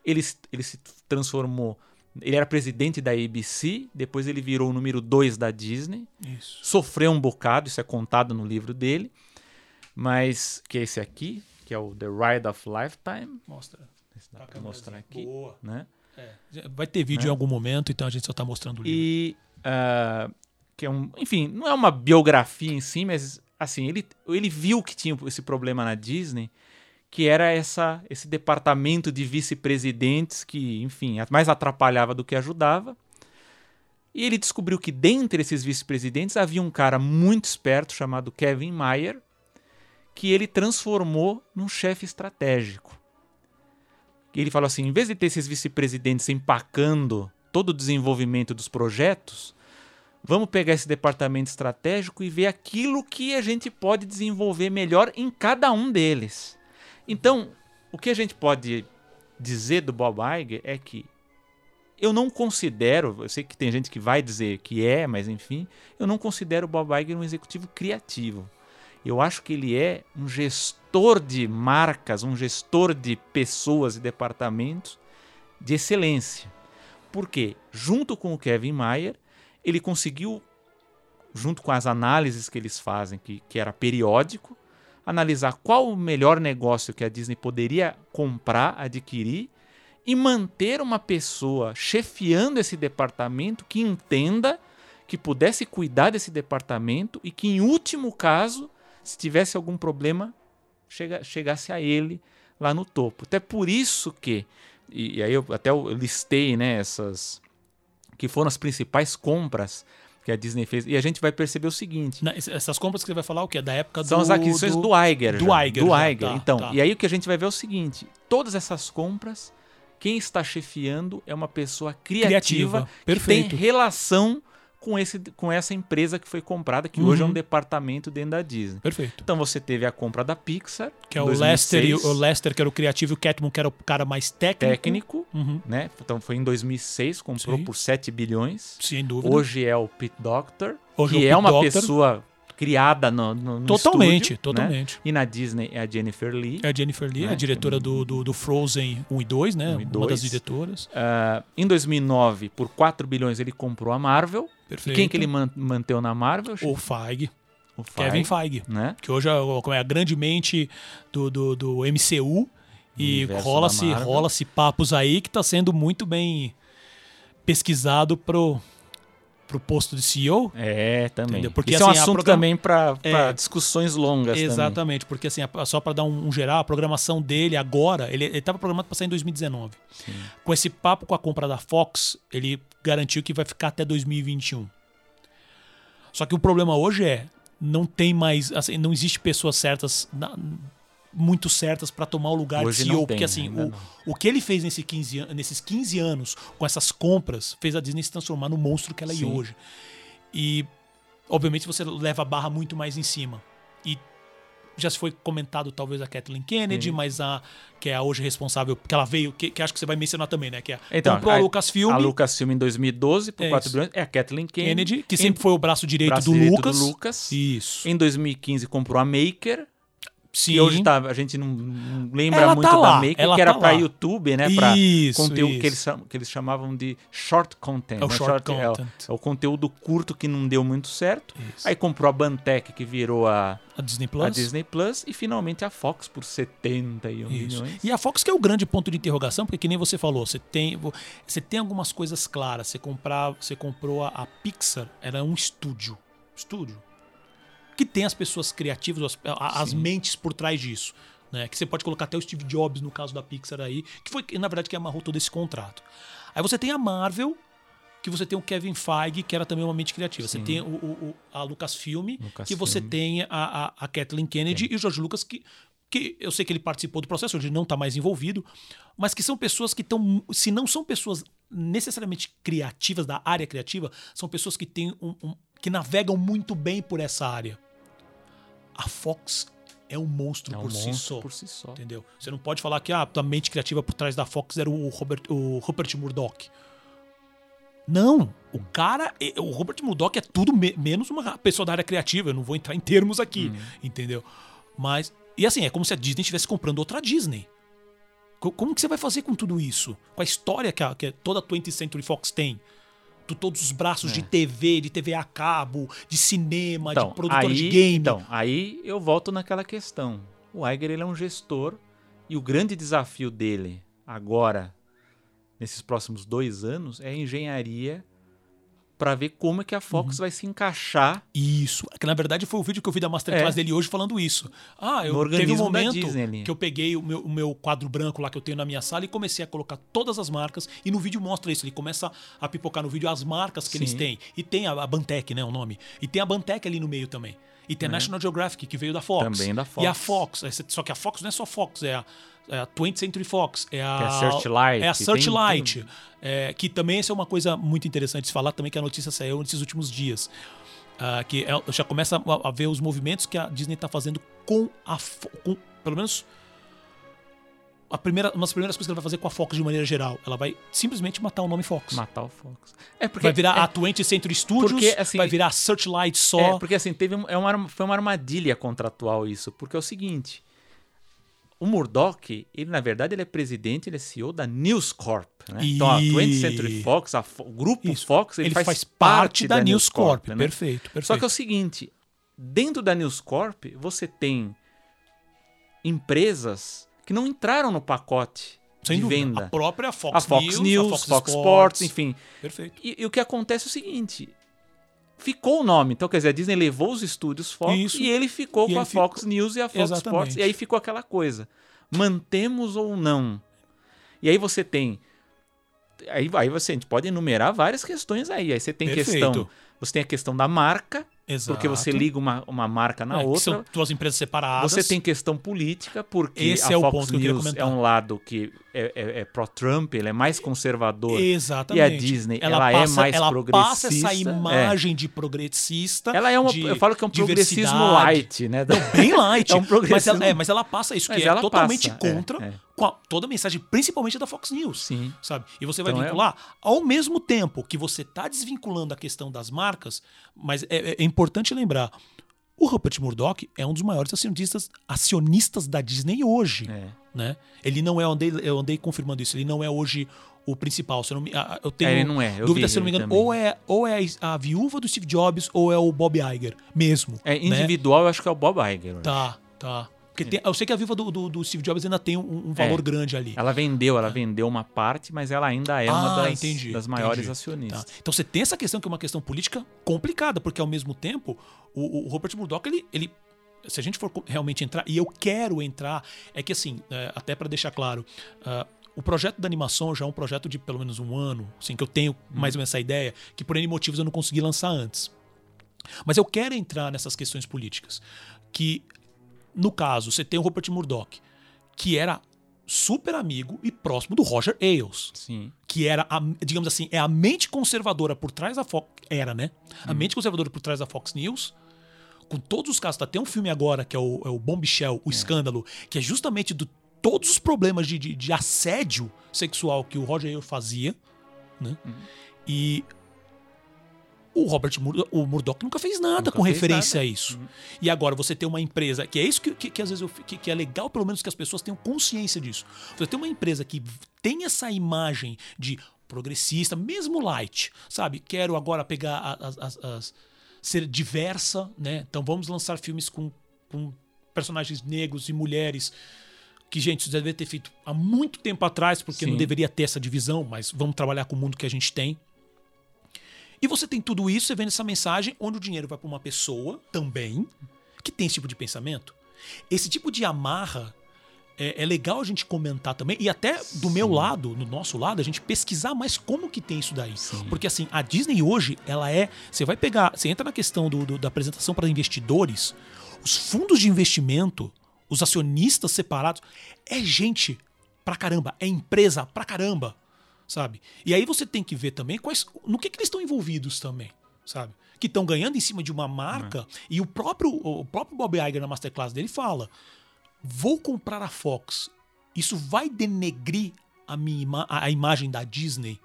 Ele, ele se transformou. Ele era presidente da ABC, depois ele virou o número 2 da Disney. Isso. Sofreu um bocado, isso é contado no livro dele. Mas, que é esse aqui, que é o The Ride of Lifetime. Mostra. Dá pra mostrar aqui. Boa. Né? É. Vai ter vídeo né? em algum momento, então a gente só está mostrando o livro. E, uh, que é um, enfim, não é uma biografia em si, mas assim, ele, ele viu que tinha esse problema na Disney, que era essa, esse departamento de vice-presidentes que, enfim, mais atrapalhava do que ajudava. E ele descobriu que dentre esses vice-presidentes havia um cara muito esperto chamado Kevin Mayer, que ele transformou num chefe estratégico. E ele falou assim: em vez de ter esses vice-presidentes empacando todo o desenvolvimento dos projetos, vamos pegar esse departamento estratégico e ver aquilo que a gente pode desenvolver melhor em cada um deles. Então, o que a gente pode dizer do Bob Iger é que eu não considero, eu sei que tem gente que vai dizer que é, mas enfim, eu não considero o Bob Iger um executivo criativo. Eu acho que ele é um gestor de marcas, um gestor de pessoas e departamentos de excelência. Porque, junto com o Kevin Mayer, ele conseguiu, junto com as análises que eles fazem, que, que era periódico, analisar qual o melhor negócio que a Disney poderia comprar, adquirir e manter uma pessoa chefiando esse departamento que entenda, que pudesse cuidar desse departamento e que, em último caso, se tivesse algum problema, chega, chegasse a ele lá no topo. Até por isso que, e, e aí eu até eu listei né, essas que foram as principais compras que a Disney fez. E a gente vai perceber o seguinte. Na, essas compras que você vai falar o que? Da época São do, as aquisições do, do Iger. Do já, Iger. Do já, Iger. tá, então, tá. e aí o que a gente vai ver é o seguinte: todas essas compras, quem está chefiando é uma pessoa criativa, Criativa, perfeito. que tem relação com, esse, com essa empresa que foi comprada, que hoje é um departamento dentro da Disney. Perfeito. Então você teve a compra da Pixar, Que é o Lester, e o 2006, Lester, que era o criativo, e o Catmull, que era o cara mais técnico. técnico, Uhum, né? Então foi em 2006, comprou Sim. por 7 bilhões. sem dúvida. Hoje é o Pete Doctor, Hoje que o é Pete uma Docter. pessoa criada no, no, no Totalmente, estúdio, né? totalmente. E na Disney é a Jennifer Lee. É a Jennifer Lee, Né? a diretora do, do, do Frozen 1 e 2, né? 1 e Uma das 2. diretoras. Ah, em 2009, por 4 bilhões, ele comprou a Marvel. Perfeito. E quem que ele man manteve na Marvel? O Feige, O Kevin Feige, Feige. né? Que hoje é, é a grande mente do, do, do MCU. E rola-se rola papos aí que tá sendo muito bem pesquisado pro, pro posto de CEO. É, também. Entendeu? Porque, Isso é um assim, assunto programa- também para É. discussões longas também. Exatamente, porque assim, a- só para dar um, um geral, a programação dele agora, ele estava programado para sair em 2019. Com esse papo com a compra da Fox, ele garantiu que vai ficar até 2021. Só que o problema hoje é, não tem mais, assim, não existe pessoas certas, na- muito certas para tomar o lugar Hoje de CEO, tem, porque assim, o, não. o que ele fez nesse 15 an- nesses 15 anos com essas compras fez a Disney se transformar no monstro que ela é Sim. hoje. E obviamente você leva a barra muito mais em cima. E já se foi comentado talvez a Kathleen Kennedy, Sim. mas a que é a hoje responsável, que ela veio, que, que acho que você vai mencionar também, né? Que é, Então, comprou a, a- Lucasfilm A Lucasfilm em 2012 por É 4 isso. bilhões é a Kathleen Kennedy. Kennedy, que Em- sempre foi o braço direito, braço do, direito Lucas. do Lucas. Isso. Em 2015 comprou a Maker. Sim. E hoje tá, a gente não, não lembra Ela muito tá da lá, Maker, ela que era tá para. YouTube, né? Para conteúdo isso. que eles, que eles chamavam de short content. É o né? short é o- content. É, o, conteúdo curto que não deu muito certo. Isso. Aí comprou a Bantech, que virou a, A Disney Plus. a Disney Plus. E finalmente a Fox por 71 Isso. milhões. E a Fox que é o grande ponto de interrogação, porque que nem você falou, você tem, você tem algumas coisas claras. Você comprar, você comprou a, a Pixar, era um estúdio, estúdio que tem as pessoas criativas, as, as Sim. mentes por trás disso, né? Que você pode colocar até o Steve Jobs no caso da Pixar aí, que foi na verdade que amarrou todo esse contrato. Aí você tem a Marvel, que você tem o Kevin Feige, que era também uma mente criativa. Você Sim. tem o, o- a Lucasfilm, que Lucasfilm. você tem a, a, a Kathleen Kennedy e o George Lucas, que, que eu sei que ele participou do processo, hoje não está mais envolvido, mas que são pessoas que estão. Se não são pessoas necessariamente criativas, da área criativa, são pessoas que têm um, um- que navegam muito bem por essa área. A Fox é um monstro É um por si monstro só. por si só. Entendeu? Você não pode falar que ah, a mente criativa por trás da Fox era o Robert, o Rupert Murdoch. Não, o cara, é- o Robert Murdoch é tudo me- menos uma pessoa da área criativa. Eu não vou entrar em termos aqui, entendeu? Mas e assim é como se a Disney estivesse comprando outra Disney. Co- Como que você vai fazer com tudo isso? Com a história que, a, que toda a 20th Century Fox tem? Tu- todos os braços de TV, de TV a cabo, de cinema, de produtora aí, de game. Então, aí eu volto naquela questão. O Iger ele é um gestor e o grande desafio dele agora, nesses próximos dois anos, é a engenharia para ver como é que a Fox Uhum. vai se encaixar Isso. Que na verdade foi o vídeo que eu vi da Masterclass É. dele hoje falando isso. Ah, eu teve um momento que eu peguei o meu, o meu quadro branco lá que eu tenho na minha sala e comecei a colocar todas as marcas. E no vídeo mostra isso. Ele começa a pipocar no vídeo as marcas que eles Sim. têm. E tem a, a Bantec, né? O nome. E tem a Bantec ali no meio também. E tem a National Geographic, que veio da Fox. É. Também da E a Fox. Fox. Só que a Fox não é só Fox, é a, é a 20th Century Fox. É a, Que é a Searchlight, É a tem- Searchlight. É, que também essa é uma coisa muito interessante de se falar também que a notícia saiu nesses últimos dias. Ah, que é- já começa a, a ver os movimentos que a Disney está fazendo com a com, pelo menos a primeira, uma das primeiras coisas que ela vai fazer com a Fox de maneira geral, ela vai simplesmente matar o nome Fox. matar o Fox. É porque vai virar é, a 20th Century Studios, porque, assim, vai virar a Searchlight só. É, porque assim, teve é uma, foi uma armadilha contratual isso, porque é o seguinte, o Murdoch, ele na verdade ele é presidente, ele é CEO da News Corp, né? Então a E- 20th Century Fox, a o grupo Isso. Fox, ele, ele faz, parte da, News Corp. né? Perfeito, perfeito. Só que é o seguinte, dentro da News Corp, você tem empresas que não entraram no pacote Sem de dúvida. venda. A própria Fox, a Fox News, News, Fox, a Fox, Sports, enfim. Perfeito. E, e o que acontece é o seguinte: ficou o nome. Então, quer dizer, a Disney levou os estúdios Fox Isso. e ele ficou E com a ele Fox ficou- News e a Fox Exatamente. Sports. E aí ficou aquela coisa: mantemos ou não? E aí você tem. Aí, aí você a gente pode enumerar várias questões aí. Aí você tem Perfeito. questão. Você tem a questão da marca, Exato. porque você liga uma, uma marca na É, outra. São duas empresas separadas. Você tem questão política, porque Esse a é o Fox ponto que eu News é comentar. um lado que é, é, é pró-Trump, ele é mais conservador. Exatamente. E a Disney, ela é mais ela passa essa progressista, imagem de progressista. Ela é uma. Eu falo que é um progressismo light, né? Bem light. É um progressismo- mas, ela, é, mas ela passa isso, que é ela totalmente passa, é, contra é. toda a mensagem, principalmente da Fox News. Sim. Sabe? E você vai Então é- vincular, ao mesmo tempo que você está desvinculando a questão das marcas, mas é, é importante lembrar. O Rupert Murdoch é um dos maiores acionistas, acionistas da Disney hoje. É. Né? Ele não é, eu andei, eu andei confirmando isso, ele não é hoje o principal. Se eu, não eu tenho É, não é, eu dúvida, vi se eu não me engano, também. ou é, ou é a viúva do Steve Jobs ou é o Bob Iger mesmo. É né? individual, eu acho que é o Bob Iger. Tá, tá. Porque tem- eu sei que a viúva do, do- do Steve Jobs ainda tem um, um valor É. grande ali. Ela vendeu, ela vendeu uma parte, mas ela ainda é uma Ah, das, entendi, das maiores entendi. acionistas. Tá. Então você tem essa questão que é uma questão política complicada, porque ao mesmo tempo o, o Robert Murdoch, ele, ele- se a gente for realmente entrar, e eu quero entrar, é que assim, é, até para deixar claro, ah, o projeto da animação já é um projeto de pelo menos um ano, assim, que eu tenho mais ou menos essa ideia, que por N motivos eu não consegui lançar antes. Mas eu quero entrar nessas questões políticas. Que, no caso, você tem o Rupert Murdoch, que era super amigo e próximo do Roger Ailes Sim. que era, a, digamos assim, é a mente conservadora por trás da Fox. Era, né? A mente conservadora por trás da Fox News. Com todos os casos, tá? Tem um filme agora que é o, é o Bombshell, o Escândalo, que é justamente do todos os problemas de, de, de assédio sexual que o Roger Ailes fazia, né? E o Robert Mur o Murdoch nunca fez nada Nunca com fez referência nada. a isso. E agora você tem uma empresa, que é isso que, que, que às vezes eu, que, que é legal, pelo menos que as pessoas tenham consciência disso. Você tem uma empresa que tem essa imagem de progressista, mesmo light, sabe? Quero agora pegar as, as- as- ser diversa, né? Então vamos lançar filmes com, com personagens negros e mulheres que, gente, isso deve ter feito há muito tempo atrás, porque não Sim. deveria ter essa divisão, mas vamos trabalhar com o mundo que a gente tem. E você tem tudo isso, você vendo essa mensagem, onde o dinheiro vai para uma pessoa também, que tem esse tipo de pensamento. Esse tipo de amarra é, é legal a gente comentar também, e até do meu lado, no nosso lado, a gente pesquisar mais como que tem isso daí. Porque assim, a Disney hoje, ela é. Você vai pegar. Você entra na questão do- do- da apresentação para investidores, os fundos de investimento, os acionistas separados, é gente pra caramba, é empresa pra caramba, sabe? E aí você tem que ver também quais, no que, que eles estão envolvidos também, sabe? Que estão ganhando em cima de uma marca e o próprio, o próprio Bob Iger na masterclass dele fala: vou comprar a Fox, isso vai denegrir a, minha a imagem da Disney?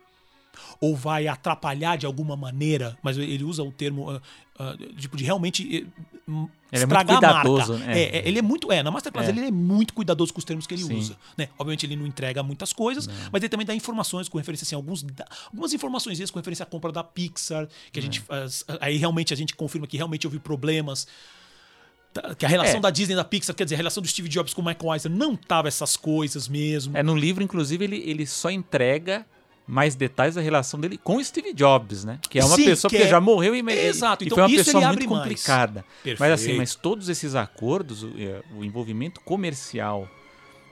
Ou vai atrapalhar de alguma maneira? Mas ele usa o termo ah, ah, tipo de realmente hum, Ele é muito estragar a marca. né? É, é, ele é muito. É, na Masterclass É. ele é muito cuidadoso com os termos que ele Sim. usa. Né? Obviamente ele não entrega muitas coisas, mas ele também dá informações com referência assim, alguns, algumas informações com referência à compra da Pixar, que a gente faz, aí realmente a gente confirma que realmente houve problemas. Tá, Que a relação É. da Disney e da Pixar, quer dizer, a relação do Steve Jobs com o Michael Eisner não tava essas coisas mesmo. É, no livro, inclusive, ele, ele só entrega mais detalhes da relação dele com o Steve Jobs, né? Que é uma Sim, pessoa que é- já morreu e, Exato, e então foi uma pessoa muito complicada. Mas assim, mas todos esses acordos, o, eh, o envolvimento comercial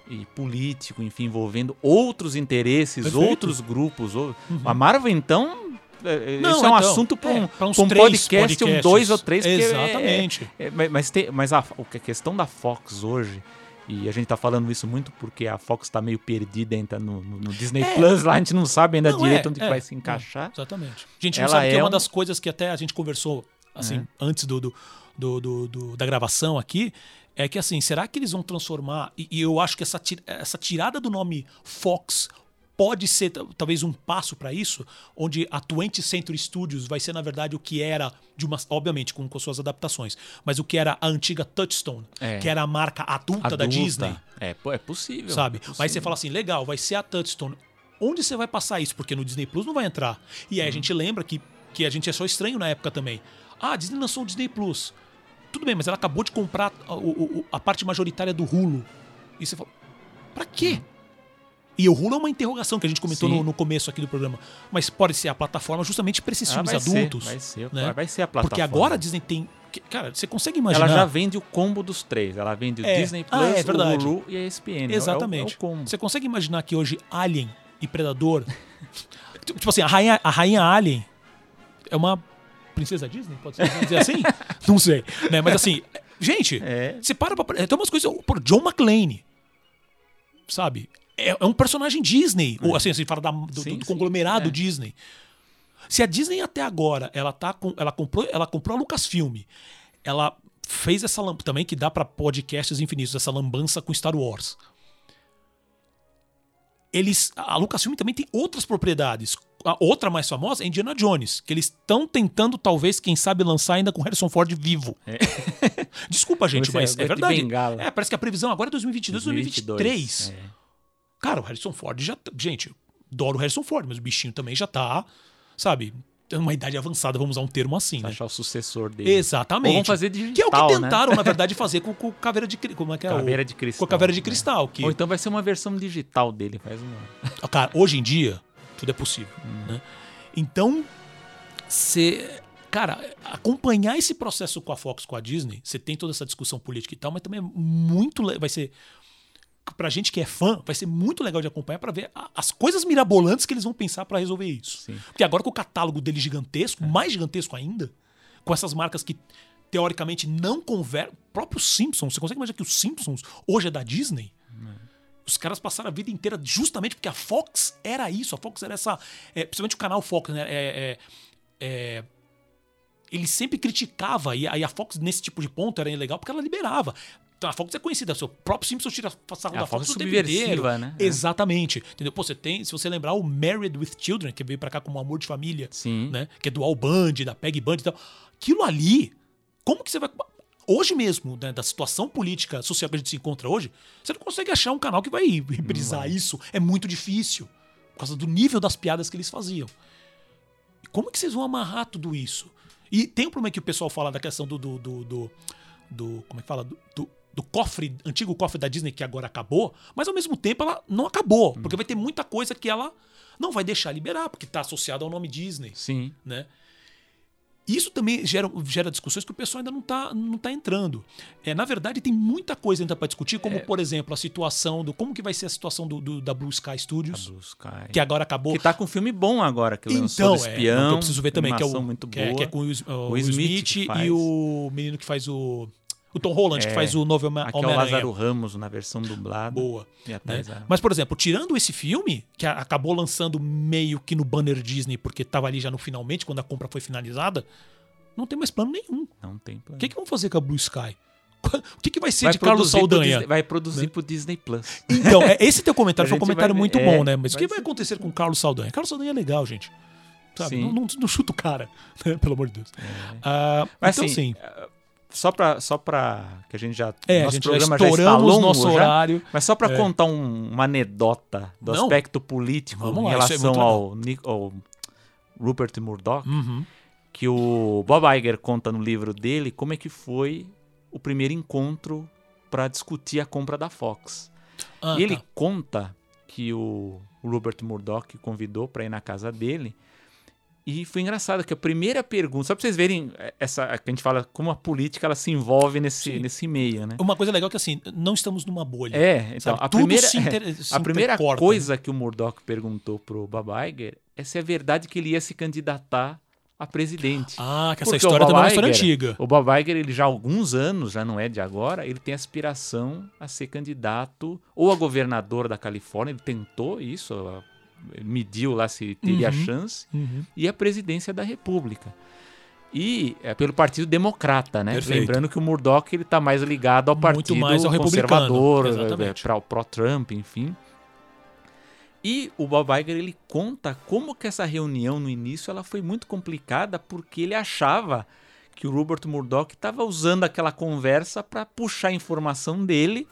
e político, enfim, envolvendo outros interesses, Perfeito. Uhum. outros grupos. ou- A Marvel, então, Não, isso é um então, assunto para é, um, pra uns pra um podcast, um podcasts. dois ou três. porque é- Exatamente. é- mas tem, mas a, a questão da Fox hoje, e a gente tá falando isso muito porque a Fox tá meio perdida ainda no, no- no Disney É. Plus, lá a gente não sabe ainda Não, direito é, onde é, vai se é. encaixar. Exatamente. A gente não Ela sabe que é é uma um- das coisas que até a gente conversou assim, antes do, do, do- do- da gravação aqui. É que assim, será que eles vão transformar? E, e eu acho que essa, essa tirada do nome Fox pode ser talvez um passo para isso, onde a 20th Century Studios vai ser na verdade o que era de uma, obviamente com, com suas adaptações, mas o que era a antiga Touchstone, É. que era a marca adulta, da Adulta. Disney É, é possível. sabe? é possível. Mas você fala assim, legal, vai ser a Touchstone. Onde você vai passar isso? Porque no Disney Plus não vai entrar. E aí a gente lembra que, que a gente achou estranho na época também. Ah, a Disney lançou o Disney Plus. Tudo bem, mas ela acabou de comprar a, o- a parte majoritária do Hulu. E você fala, pra quê? E o Hulu é uma interrogação que a gente comentou no, no começo aqui do programa. Mas pode ser a plataforma justamente para esses Ah, filmes vai ser, adultos. vai ser, né? vai ser a plataforma. Porque agora a Disney tem. Cara, você consegue imaginar. Ela já vende o combo dos três. Ela vende o É. Disney Plus, Ah, é o Hulu e a ESPN. É o- Exatamente. É o. Você consegue imaginar que hoje Alien e Predador. tipo assim, a rainha, a rainha Alien é uma princesa Disney? Pode ser dizer assim? Não sei. Né? Mas assim, gente, É. você para pra. Tem umas coisas. Por John McClane. Sabe? É, é um personagem Disney. Ou assim, assim fala da- do, Sim, do sim. conglomerado É. Disney. Se a Disney até agora ela tá com, ela comprou, ela comprou a Lucasfilm. Ela fez essa também que dá pra podcasts infinitos essa lambança com Star Wars. Eles a Lucasfilm também tem outras propriedades. A outra mais famosa é Indiana Jones, que eles estão tentando talvez, quem sabe lançar ainda com Harrison Ford vivo. Desculpa, gente, Você é, mas é de verdade. É, parece que a previsão agora é 2022, 2023. É. Cara, o Harrison Ford já. tá- Gente, adoro o Harrison Ford, mas o bichinho também já tá, sabe, uma idade avançada, vamos usar um termo assim, né? achar o sucessor dele. Exatamente. Ou vamos fazer digital, Que é o que né? tentaram, na verdade, fazer com, com caveira de como é que é? o- Caveira de cristal. Com a caveira de né? cristal. Que, Ou então vai ser uma versão digital dele. Faz uma... Cara, hoje em dia, tudo é possível. Hum. Né? Então, você. Cara, acompanhar esse processo com a Fox, com a Disney, você tem toda essa discussão política e tal, mas também é muito. Vai ser. Pra gente que é fã, vai ser muito legal de acompanhar pra ver as coisas mirabolantes que eles vão pensar pra resolver isso. Sim. Porque agora com o catálogo dele gigantesco, É. mais gigantesco ainda, com essas marcas que teoricamente não conversam. próprio Simpsons, você consegue imaginar que o Simpsons hoje é da Disney? Os caras passaram a vida inteira justamente porque a Fox era isso. A Fox era essa. é, principalmente o canal Fox, né? É, é, é, ele sempre criticava, e aí a Fox, nesse tipo de ponto, era legal porque ela liberava. A Fox é conhecida, seu próprio Simpsons tira sarro É, a da Fox Fox o é tempo inteiro. né? Exatamente. Entendeu? Pô, você tem, se você lembrar o Married with Children, que veio pra cá como Amor de Família, Sim. né? Que é do Al Band, da Peg Band e tal. Aquilo ali, como que você vai. Hoje mesmo, né, da situação política social que a gente se encontra hoje, você não consegue achar um canal que vai reprisar isso. É muito difícil. Por causa do nível das piadas que eles faziam. Como que vocês vão amarrar tudo isso? E tem um problema que o pessoal fala da questão do. do, do, do- do- como é que fala? Do, do- do cofre, antigo cofre da Disney que agora acabou, mas ao mesmo tempo ela não acabou. Porque vai ter muita coisa que ela não vai deixar liberar, porque está associada ao nome Disney Sim. né? Isso também gera, gera discussões que o pessoal ainda não está não tá entrando. É, na verdade, tem muita coisa ainda para discutir, como, por exemplo, a situação do. Como que vai ser a situação do, do- da Blue Sky Studios, Blue Sky. que agora acabou. Que tá com um filme bom agora, que lançou então, do é, espião. que eu preciso ver também, que é, o, muito que, boa. é, que é com o, o Will Smith Smith, que e o menino que faz o. O Tom Holland, que É, faz o novo Home- Aqui é o Homem-Aranha. Lázaro Ramos na versão dublada. Boa. Né? atrás a- Mas, por exemplo, tirando esse filme, que acabou lançando meio que no banner Disney, porque tava ali já no finalmente, quando a compra foi finalizada, não tem mais plano nenhum. Não tem plano. O que, que vão fazer com a Blue Sky? O que, que vai ser Vai de Carlos Saldanha? Disney- vai produzir pro Disney Plus. Então, é, esse teu comentário foi um comentário vai- muito é, bom, né? Mas o que vai acontecer com o Carlos Saldanha? Carlos Saldanha é legal, gente. Sabe? Não, não, não chuta o cara, né? pelo amor de Deus. Ah, Mas então, assim, sim. Só pra, só pra. Que a gente já. É, nosso gente já programa já, está estouramos longo nosso já, horário. Mas só pra É. contar um- uma anedota do Não. aspecto político Vamos em lá, é relação muito ao, ao Rupert Murdoch, Uhum. que o Bob Iger conta no livro dele como é que foi o primeiro encontro pra discutir a compra da Fox. Ah, e ele tá. conta que o o Rupert Murdoch convidou para ir na casa dele. E foi engraçado que a primeira pergunta, só para vocês verem é, essa que a gente fala como a política ela se envolve nesse, nesse meio, né? Uma coisa legal é que assim, não estamos numa bolha. É, então, sabe? a Tudo primeira, se inter- a primeira intercorta, coisa que o Murdoch perguntou pro Bob Iger é se é verdade que ele ia se candidatar a presidente. Ah, que essa Porque história também é uma história antiga. O Bob Iger, ele já há alguns anos, já não é de agora, ele tem aspiração a ser candidato ou a governador da Califórnia, ele tentou isso, mediu lá se teria Uhum. chance, Uhum. e a presidência da República. E é pelo Partido Democrata, né? Perfeito. Lembrando que o Murdoch ele tá mais ligado ao Muito partido mais ao conservador, exatamente. para o pró-Trump, enfim. E o Bob Iger ele conta como que essa reunião no início ela foi muito complicada porque ele achava que o Rupert Murdoch estava usando aquela conversa para puxar a informação dele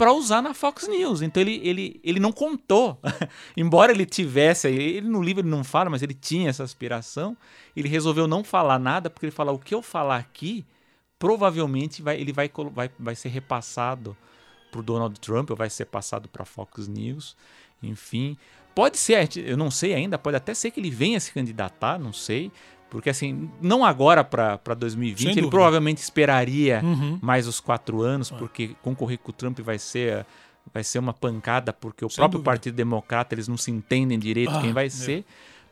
para usar na Fox News. Então ele, ele, ele não contou. Embora ele tivesse, ele no livro ele não fala, mas ele tinha essa aspiração, ele resolveu não falar nada porque ele fala o que eu falar aqui provavelmente vai, ele vai, vai, vai ser repassado para o Donald Trump ou vai ser passado para Fox News, enfim. Pode ser, eu não sei ainda, pode até ser que ele venha se candidatar, não sei. Porque assim, não agora para Sem 2020, ele provavelmente esperaria Uhum. mais os quatro anos, É. porque concorrer com o Trump vai ser, vai ser uma pancada, porque o Sem próprio dúvida. Partido Democrata eles não se entendem direito Ah, quem vai é. ser.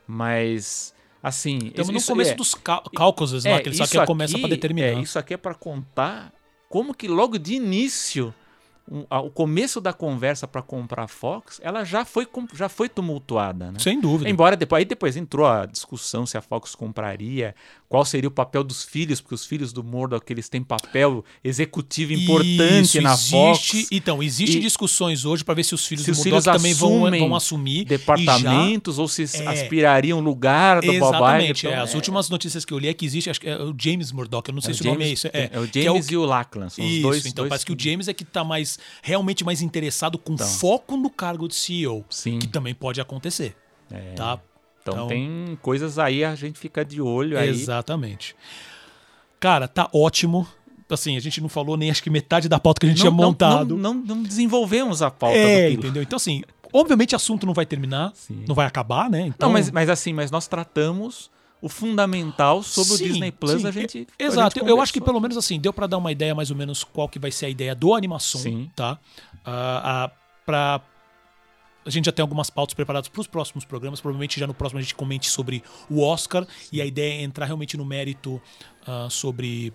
Mas, assim. Estamos no isso começo é- dos cá- cálculos, né? Que ele isso que começa para determinar. É, isso aqui é para contar como que logo de início um- o começo da conversa para comprar a Fox, ela já foi já foi tumultuada, né? Sem dúvida. Embora depois, aí depois entrou a discussão se a Fox compraria, qual seria o papel dos filhos, porque os filhos do Murdoch eles têm papel executivo importante Isso, na existe, Fox, Então, existe E- discussões hoje para ver se os filhos se do os Murdoch filhos também vão, vão assumir. departamentos ou se É. aspirariam lugar do já, Bob. Exatamente. Então, é, as é- últias notícias que eu li é que existe, acho que é o James Murdoch, eu não sei é se o nome é James- isso. É, é o é James e o Lachlan, são os Isso, dois. então dois parece que o James é que tá mais realmente mais interessado com Então. foco no cargo de CEO, Sim. que também pode acontecer, É. tá? Então, Então- tem coisas aí a gente fica de olho aí. Exatamente. Cara, tá ótimo. Assim, a gente não falou nem acho que metade da pauta que a gente tinha não, montado. Não, não, não desenvolvemos a pauta é, entendeu? Então assim, obviamente o assunto não vai terminar, Sim. não vai acabar, né? Então, Não, mas, mas assim, mas nós tratamos o fundamental sobre Sim, o Disney Plus, sim. a gente. a Exato, gente eu acho que pelo menos assim, deu pra dar uma ideia mais ou menos qual que vai ser a ideia do animação, Sim. tá? Ah, ah, pra... A gente já tem algumas pautas preparadas para os próximos programas. Provavelmente já no próximo a gente comente sobre o Oscar. E a ideia é entrar realmente no mérito ah, sobre.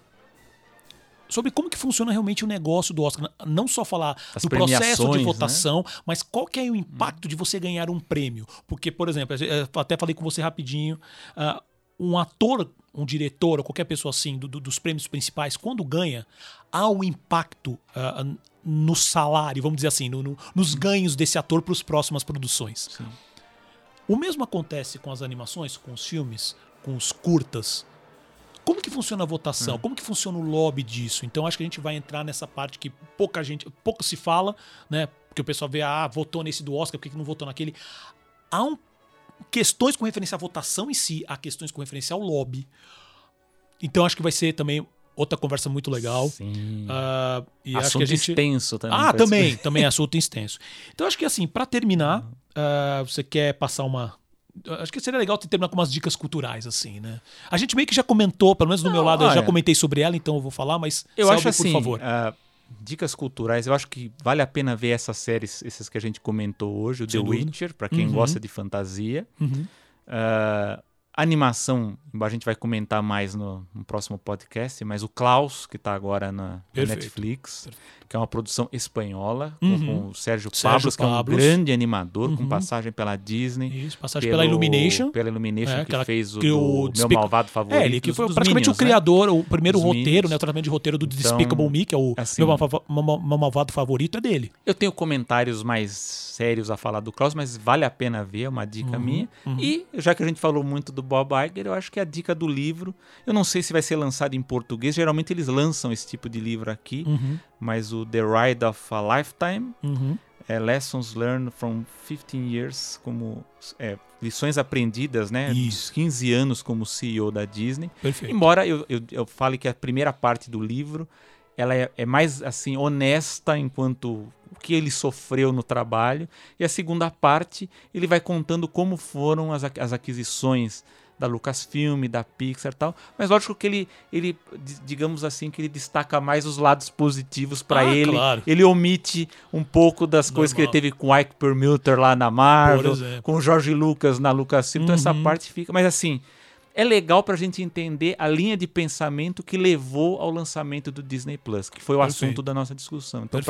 Sobre como que funciona realmente o negócio do Oscar. Não só falar As do processo de né? votação, mas qual que é o impacto de você ganhar um prêmio. Porque, por exemplo, eu até falei com você rapidinho. ah, um ator, um diretor, ou qualquer pessoa assim, do- do- dos prêmios principais, quando ganha, há um impacto ah, no salário, vamos dizer assim, no- no- nos ganhos desse ator para as próximas produções. Sim. O mesmo acontece com as animações, com os filmes, com os curtas. Como que funciona a Hum. votação? Como que funciona o lobby disso? Então acho que a gente vai entrar nessa parte que pouca gente, pouco se fala, né? Porque o pessoal vê, ah, votou nesse do Oscar, por que não votou naquele? Há um, questões com referência à votação em si, há questões com referência ao lobby. Então acho que vai ser também outra conversa muito legal. Sim. Ah, e acho Assunto que a gente extenso também. ah, também, também é assunto extenso. Então acho que assim, pra terminar, ah, você quer passar uma Acho que seria legal terminar com umas dicas culturais, assim, né? A gente meio que já comentou, pelo menos do Não, meu lado, eu já olha, comentei sobre ela, então eu vou falar, mas Eu Selby, acho assim, por favor. ah, dicas culturais, eu acho que vale a pena ver essas séries, esses que a gente comentou hoje, o Sem The dúvida. Witcher, pra quem Uhum. gosta de fantasia. Uhum. Ah, animação, a gente vai comentar mais no, no próximo podcast, mas o Klaus, que está agora na, na. Netflix, que é uma produção espanhola, com- Uhum. com, o Sérgio, Sérgio Pablos, que é um Pablos. grande animador, com Uhum. passagem pela Disney. Isso, passagem pela Illumination. Pela Illumination, É, que aquela fez o o Meu Malvado Favorito. É, ele que foi praticamente Minions, o né? criador, o primeiro Dos roteiro, Minions. né? O tratamento de roteiro do Então, Despicable Me, que é o assim- meu, meu malvado favorito, é dele. Eu tenho comentários mais sérios a falar do Klaus, mas vale a pena ver, é uma dica Uhum, minha. uhum. E, já que a gente falou muito do Bob Iger, eu acho que a dica do livro, eu não sei se vai ser lançado em português, geralmente eles lançam esse tipo de livro aqui, Uhum, mas o The Ride of a Lifetime, uhum. é Lessons Learned from 15 Years, como é, lições aprendidas, né? Isso. 15 anos como CEO da Disney. Perfeito. Embora eu, eu, eu fale que a primeira parte do livro ela é, é mais assim honesta enquanto que ele sofreu no trabalho. E a segunda parte, ele vai contando como foram as, as aquisições da Lucasfilm, da Pixar e tal. Mas lógico que ele, ele digamos assim, que ele destaca mais os lados positivos para Ah, ele. claro. Ele omite um pouco das coisas que ele Normal. teve com o Ike Perlmutter lá na Marvel, com o George Lucas na Lucasfilm. Então essa Uhum. parte fica... Mas assim, é legal pra gente entender a linha de pensamento que levou ao lançamento do Disney Plus, que foi o Perfeito. assunto da nossa discussão. Então,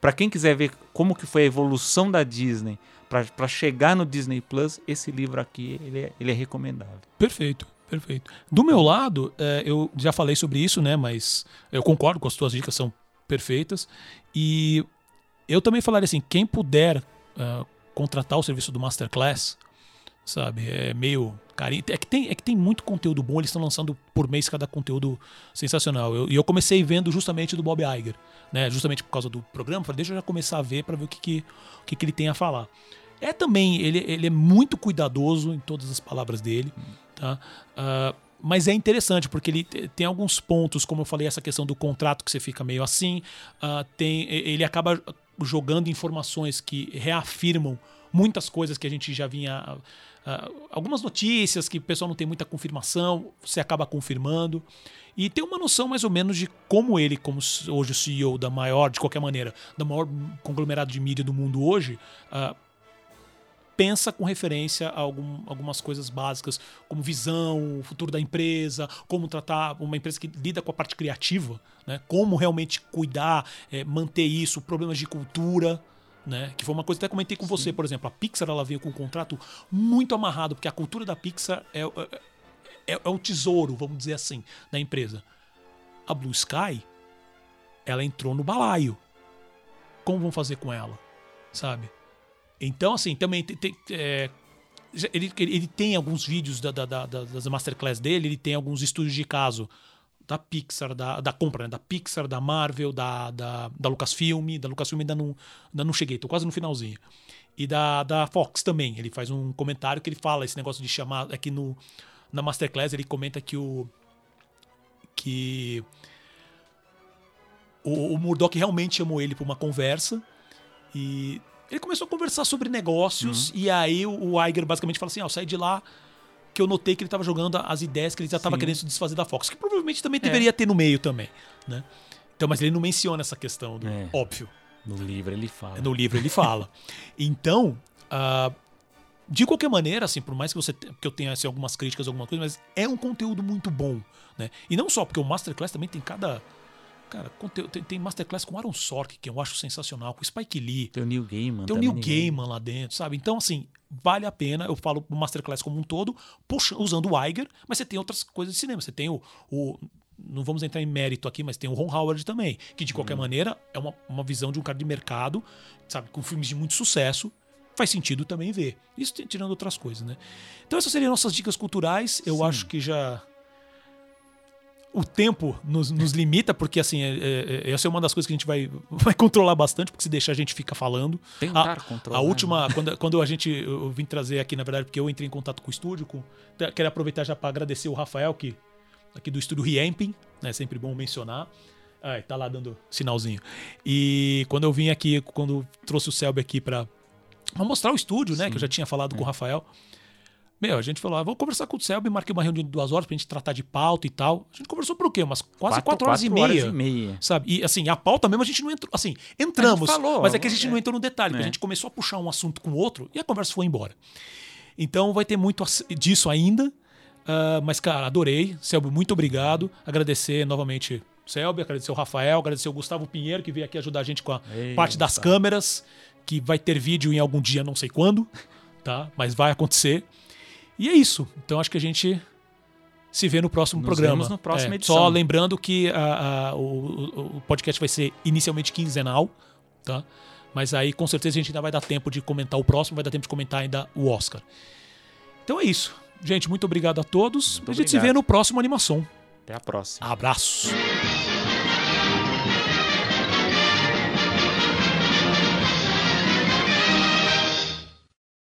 para quem quiser ver como que foi a evolução da Disney para chegar no Disney Plus, esse livro aqui ele é, ele é recomendável. Perfeito, perfeito. Do meu lado, é, eu já falei sobre isso, né? Mas eu concordo com as tuas dicas, são perfeitas. E eu também falaria assim: quem puder ah, contratar o serviço do Masterclass, sabe? É meio carinho. É que tem, é que tem muito conteúdo bom, eles estão lançando por mês cada conteúdo sensacional. Eu- E eu, comecei vendo justamente do Bob Iger, né? Justamente por causa do programa. Falei, deixa eu já começar a ver para ver o que, que, o que, que ele tem a falar. É também, ele, ele é muito cuidadoso em todas as palavras dele, tá? Ah, mas é interessante, porque ele te- tem alguns pontos, como eu falei, essa questão do contrato que você fica meio assim. ah, tem, ele acaba jogando informações que reafirmam muitas coisas que a gente já vinha. Ah, algumas notícias que o pessoal não tem muita confirmação, você acaba confirmando. E tem uma noção mais ou menos de como ele, como hoje o CEO da maior, de qualquer maneira, da maior conglomerado de mídia do mundo hoje, ah, pensa com referência a algum- algumas coisas básicas, como visão, o futuro da empresa, como tratar uma empresa que lida com a parte criativa, né? como realmente cuidar, eh, manter isso, problemas de cultura. Né? Que foi uma coisa que até comentei com você, por exemplo. A Pixar ela veio com um contrato muito amarrado, porque a cultura da Pixar é, é, é o tesouro, vamos dizer assim, da empresa. A Blue Sky, ela entrou no balaio. Como vão fazer com ela? Sabe? Então, assim, também tem. tem, é, ele, ele ele tem alguns vídeos da, da- da- da- das masterclass dele, ele tem alguns estudos de caso da Pixar, da, da compra, né? da Pixar, da Marvel, da, da, da Lucasfilm. Da Lucasfilm ainda não, ainda não cheguei, tô quase no finalzinho. E da, da Fox também. Ele faz um comentário que ele fala esse negócio de chamar. Aqui no, na Masterclass ele comenta que o. Que. O, o Murdoch realmente chamou ele para uma conversa. E ele começou a conversar sobre negócios. E aí o, o Iger basicamente fala assim: Ó, eu saí de lá que eu notei que ele estava jogando as ideias que ele já estava querendo se desfazer da Fox. Que provavelmente também deveria ter no meio também. Né? Então, mas ele não menciona essa questão, do, É. óbvio. No livro ele fala. No livro ele fala. Então, ah, de qualquer maneira, assim, por mais que você que eu tenha assim, algumas críticas, alguma coisa, mas é um conteúdo muito bom, né? E não só porque o Masterclass também tem cada cara, tem, tem Masterclass com Aaron Sorkin, que eu acho sensacional, com Spike Lee, Tem o Neil Gaiman tem o Neil Gaiman lá dentro, sabe? Então, assim, vale a pena. Eu falo Masterclass como um todo, puxa, usando o Iger, mas você tem outras coisas de cinema. Você tem o. o- não vamos entrar em mérito aqui, mas tem o Ron Howard também, que de qualquer maneira é uma, uma visão de um cara de mercado, sabe? Com filmes de muito sucesso. Faz sentido também ver. Isso tirando outras coisas, né? Então, essas seriam nossas dicas culturais. Eu Sim. acho que já o tempo nos, nos limita, porque assim, é, é, é- essa é uma das coisas que a gente vai, vai controlar bastante, porque se deixar a gente fica falando. Tentar A- controlar. A né? última, quando, quando a gente eu vim trazer aqui, na verdade, porque eu entrei em contato com o estúdio, com, te- quero aproveitar já para agradecer o Rafael, que aqui do estúdio Riemping, né? Sempre bom mencionar. Ai, tá lá dando sinalzinho. E quando eu vim aqui, quando trouxe o Selby aqui para mostrar o estúdio, né? Que eu já tinha falado com o Rafael. Meu, a gente falou, ah, vou conversar com o Selby, marquei uma reunião de duas horas pra gente tratar de pauta e tal. A gente conversou por o quê? Umas quase quatro, horas, e meia. horas e meia. Sabe? E assim, a pauta mesmo a gente não entrou. Assim, entramos, falou, mas é que a gente é. não entrou no detalhe, porque É. a gente começou a puxar um assunto com o outro e a conversa foi embora. Então vai ter muito disso ainda. ah, mas, cara, adorei. Selby, muito obrigado. Agradecer novamente o Selby, agradecer o Rafael, agradecer o Gustavo Pinheiro, que veio aqui ajudar a gente com a Ei, parte das câmeras, que vai ter vídeo em algum dia, não sei quando, tá? Mas vai acontecer. E é isso. Então acho que a gente se vê no próximo Nos programa. no próxima É, edição. Só lembrando que a- a- o, o- podcast vai ser inicialmente quinzenal, tá? Mas aí com certeza a gente ainda vai dar tempo de comentar o próximo, vai dar tempo de comentar ainda o Oscar. Então é isso. Gente, muito obrigado a todos. Muito a gente se vê obrigado. no próximo animação. Até a próxima. Abraços.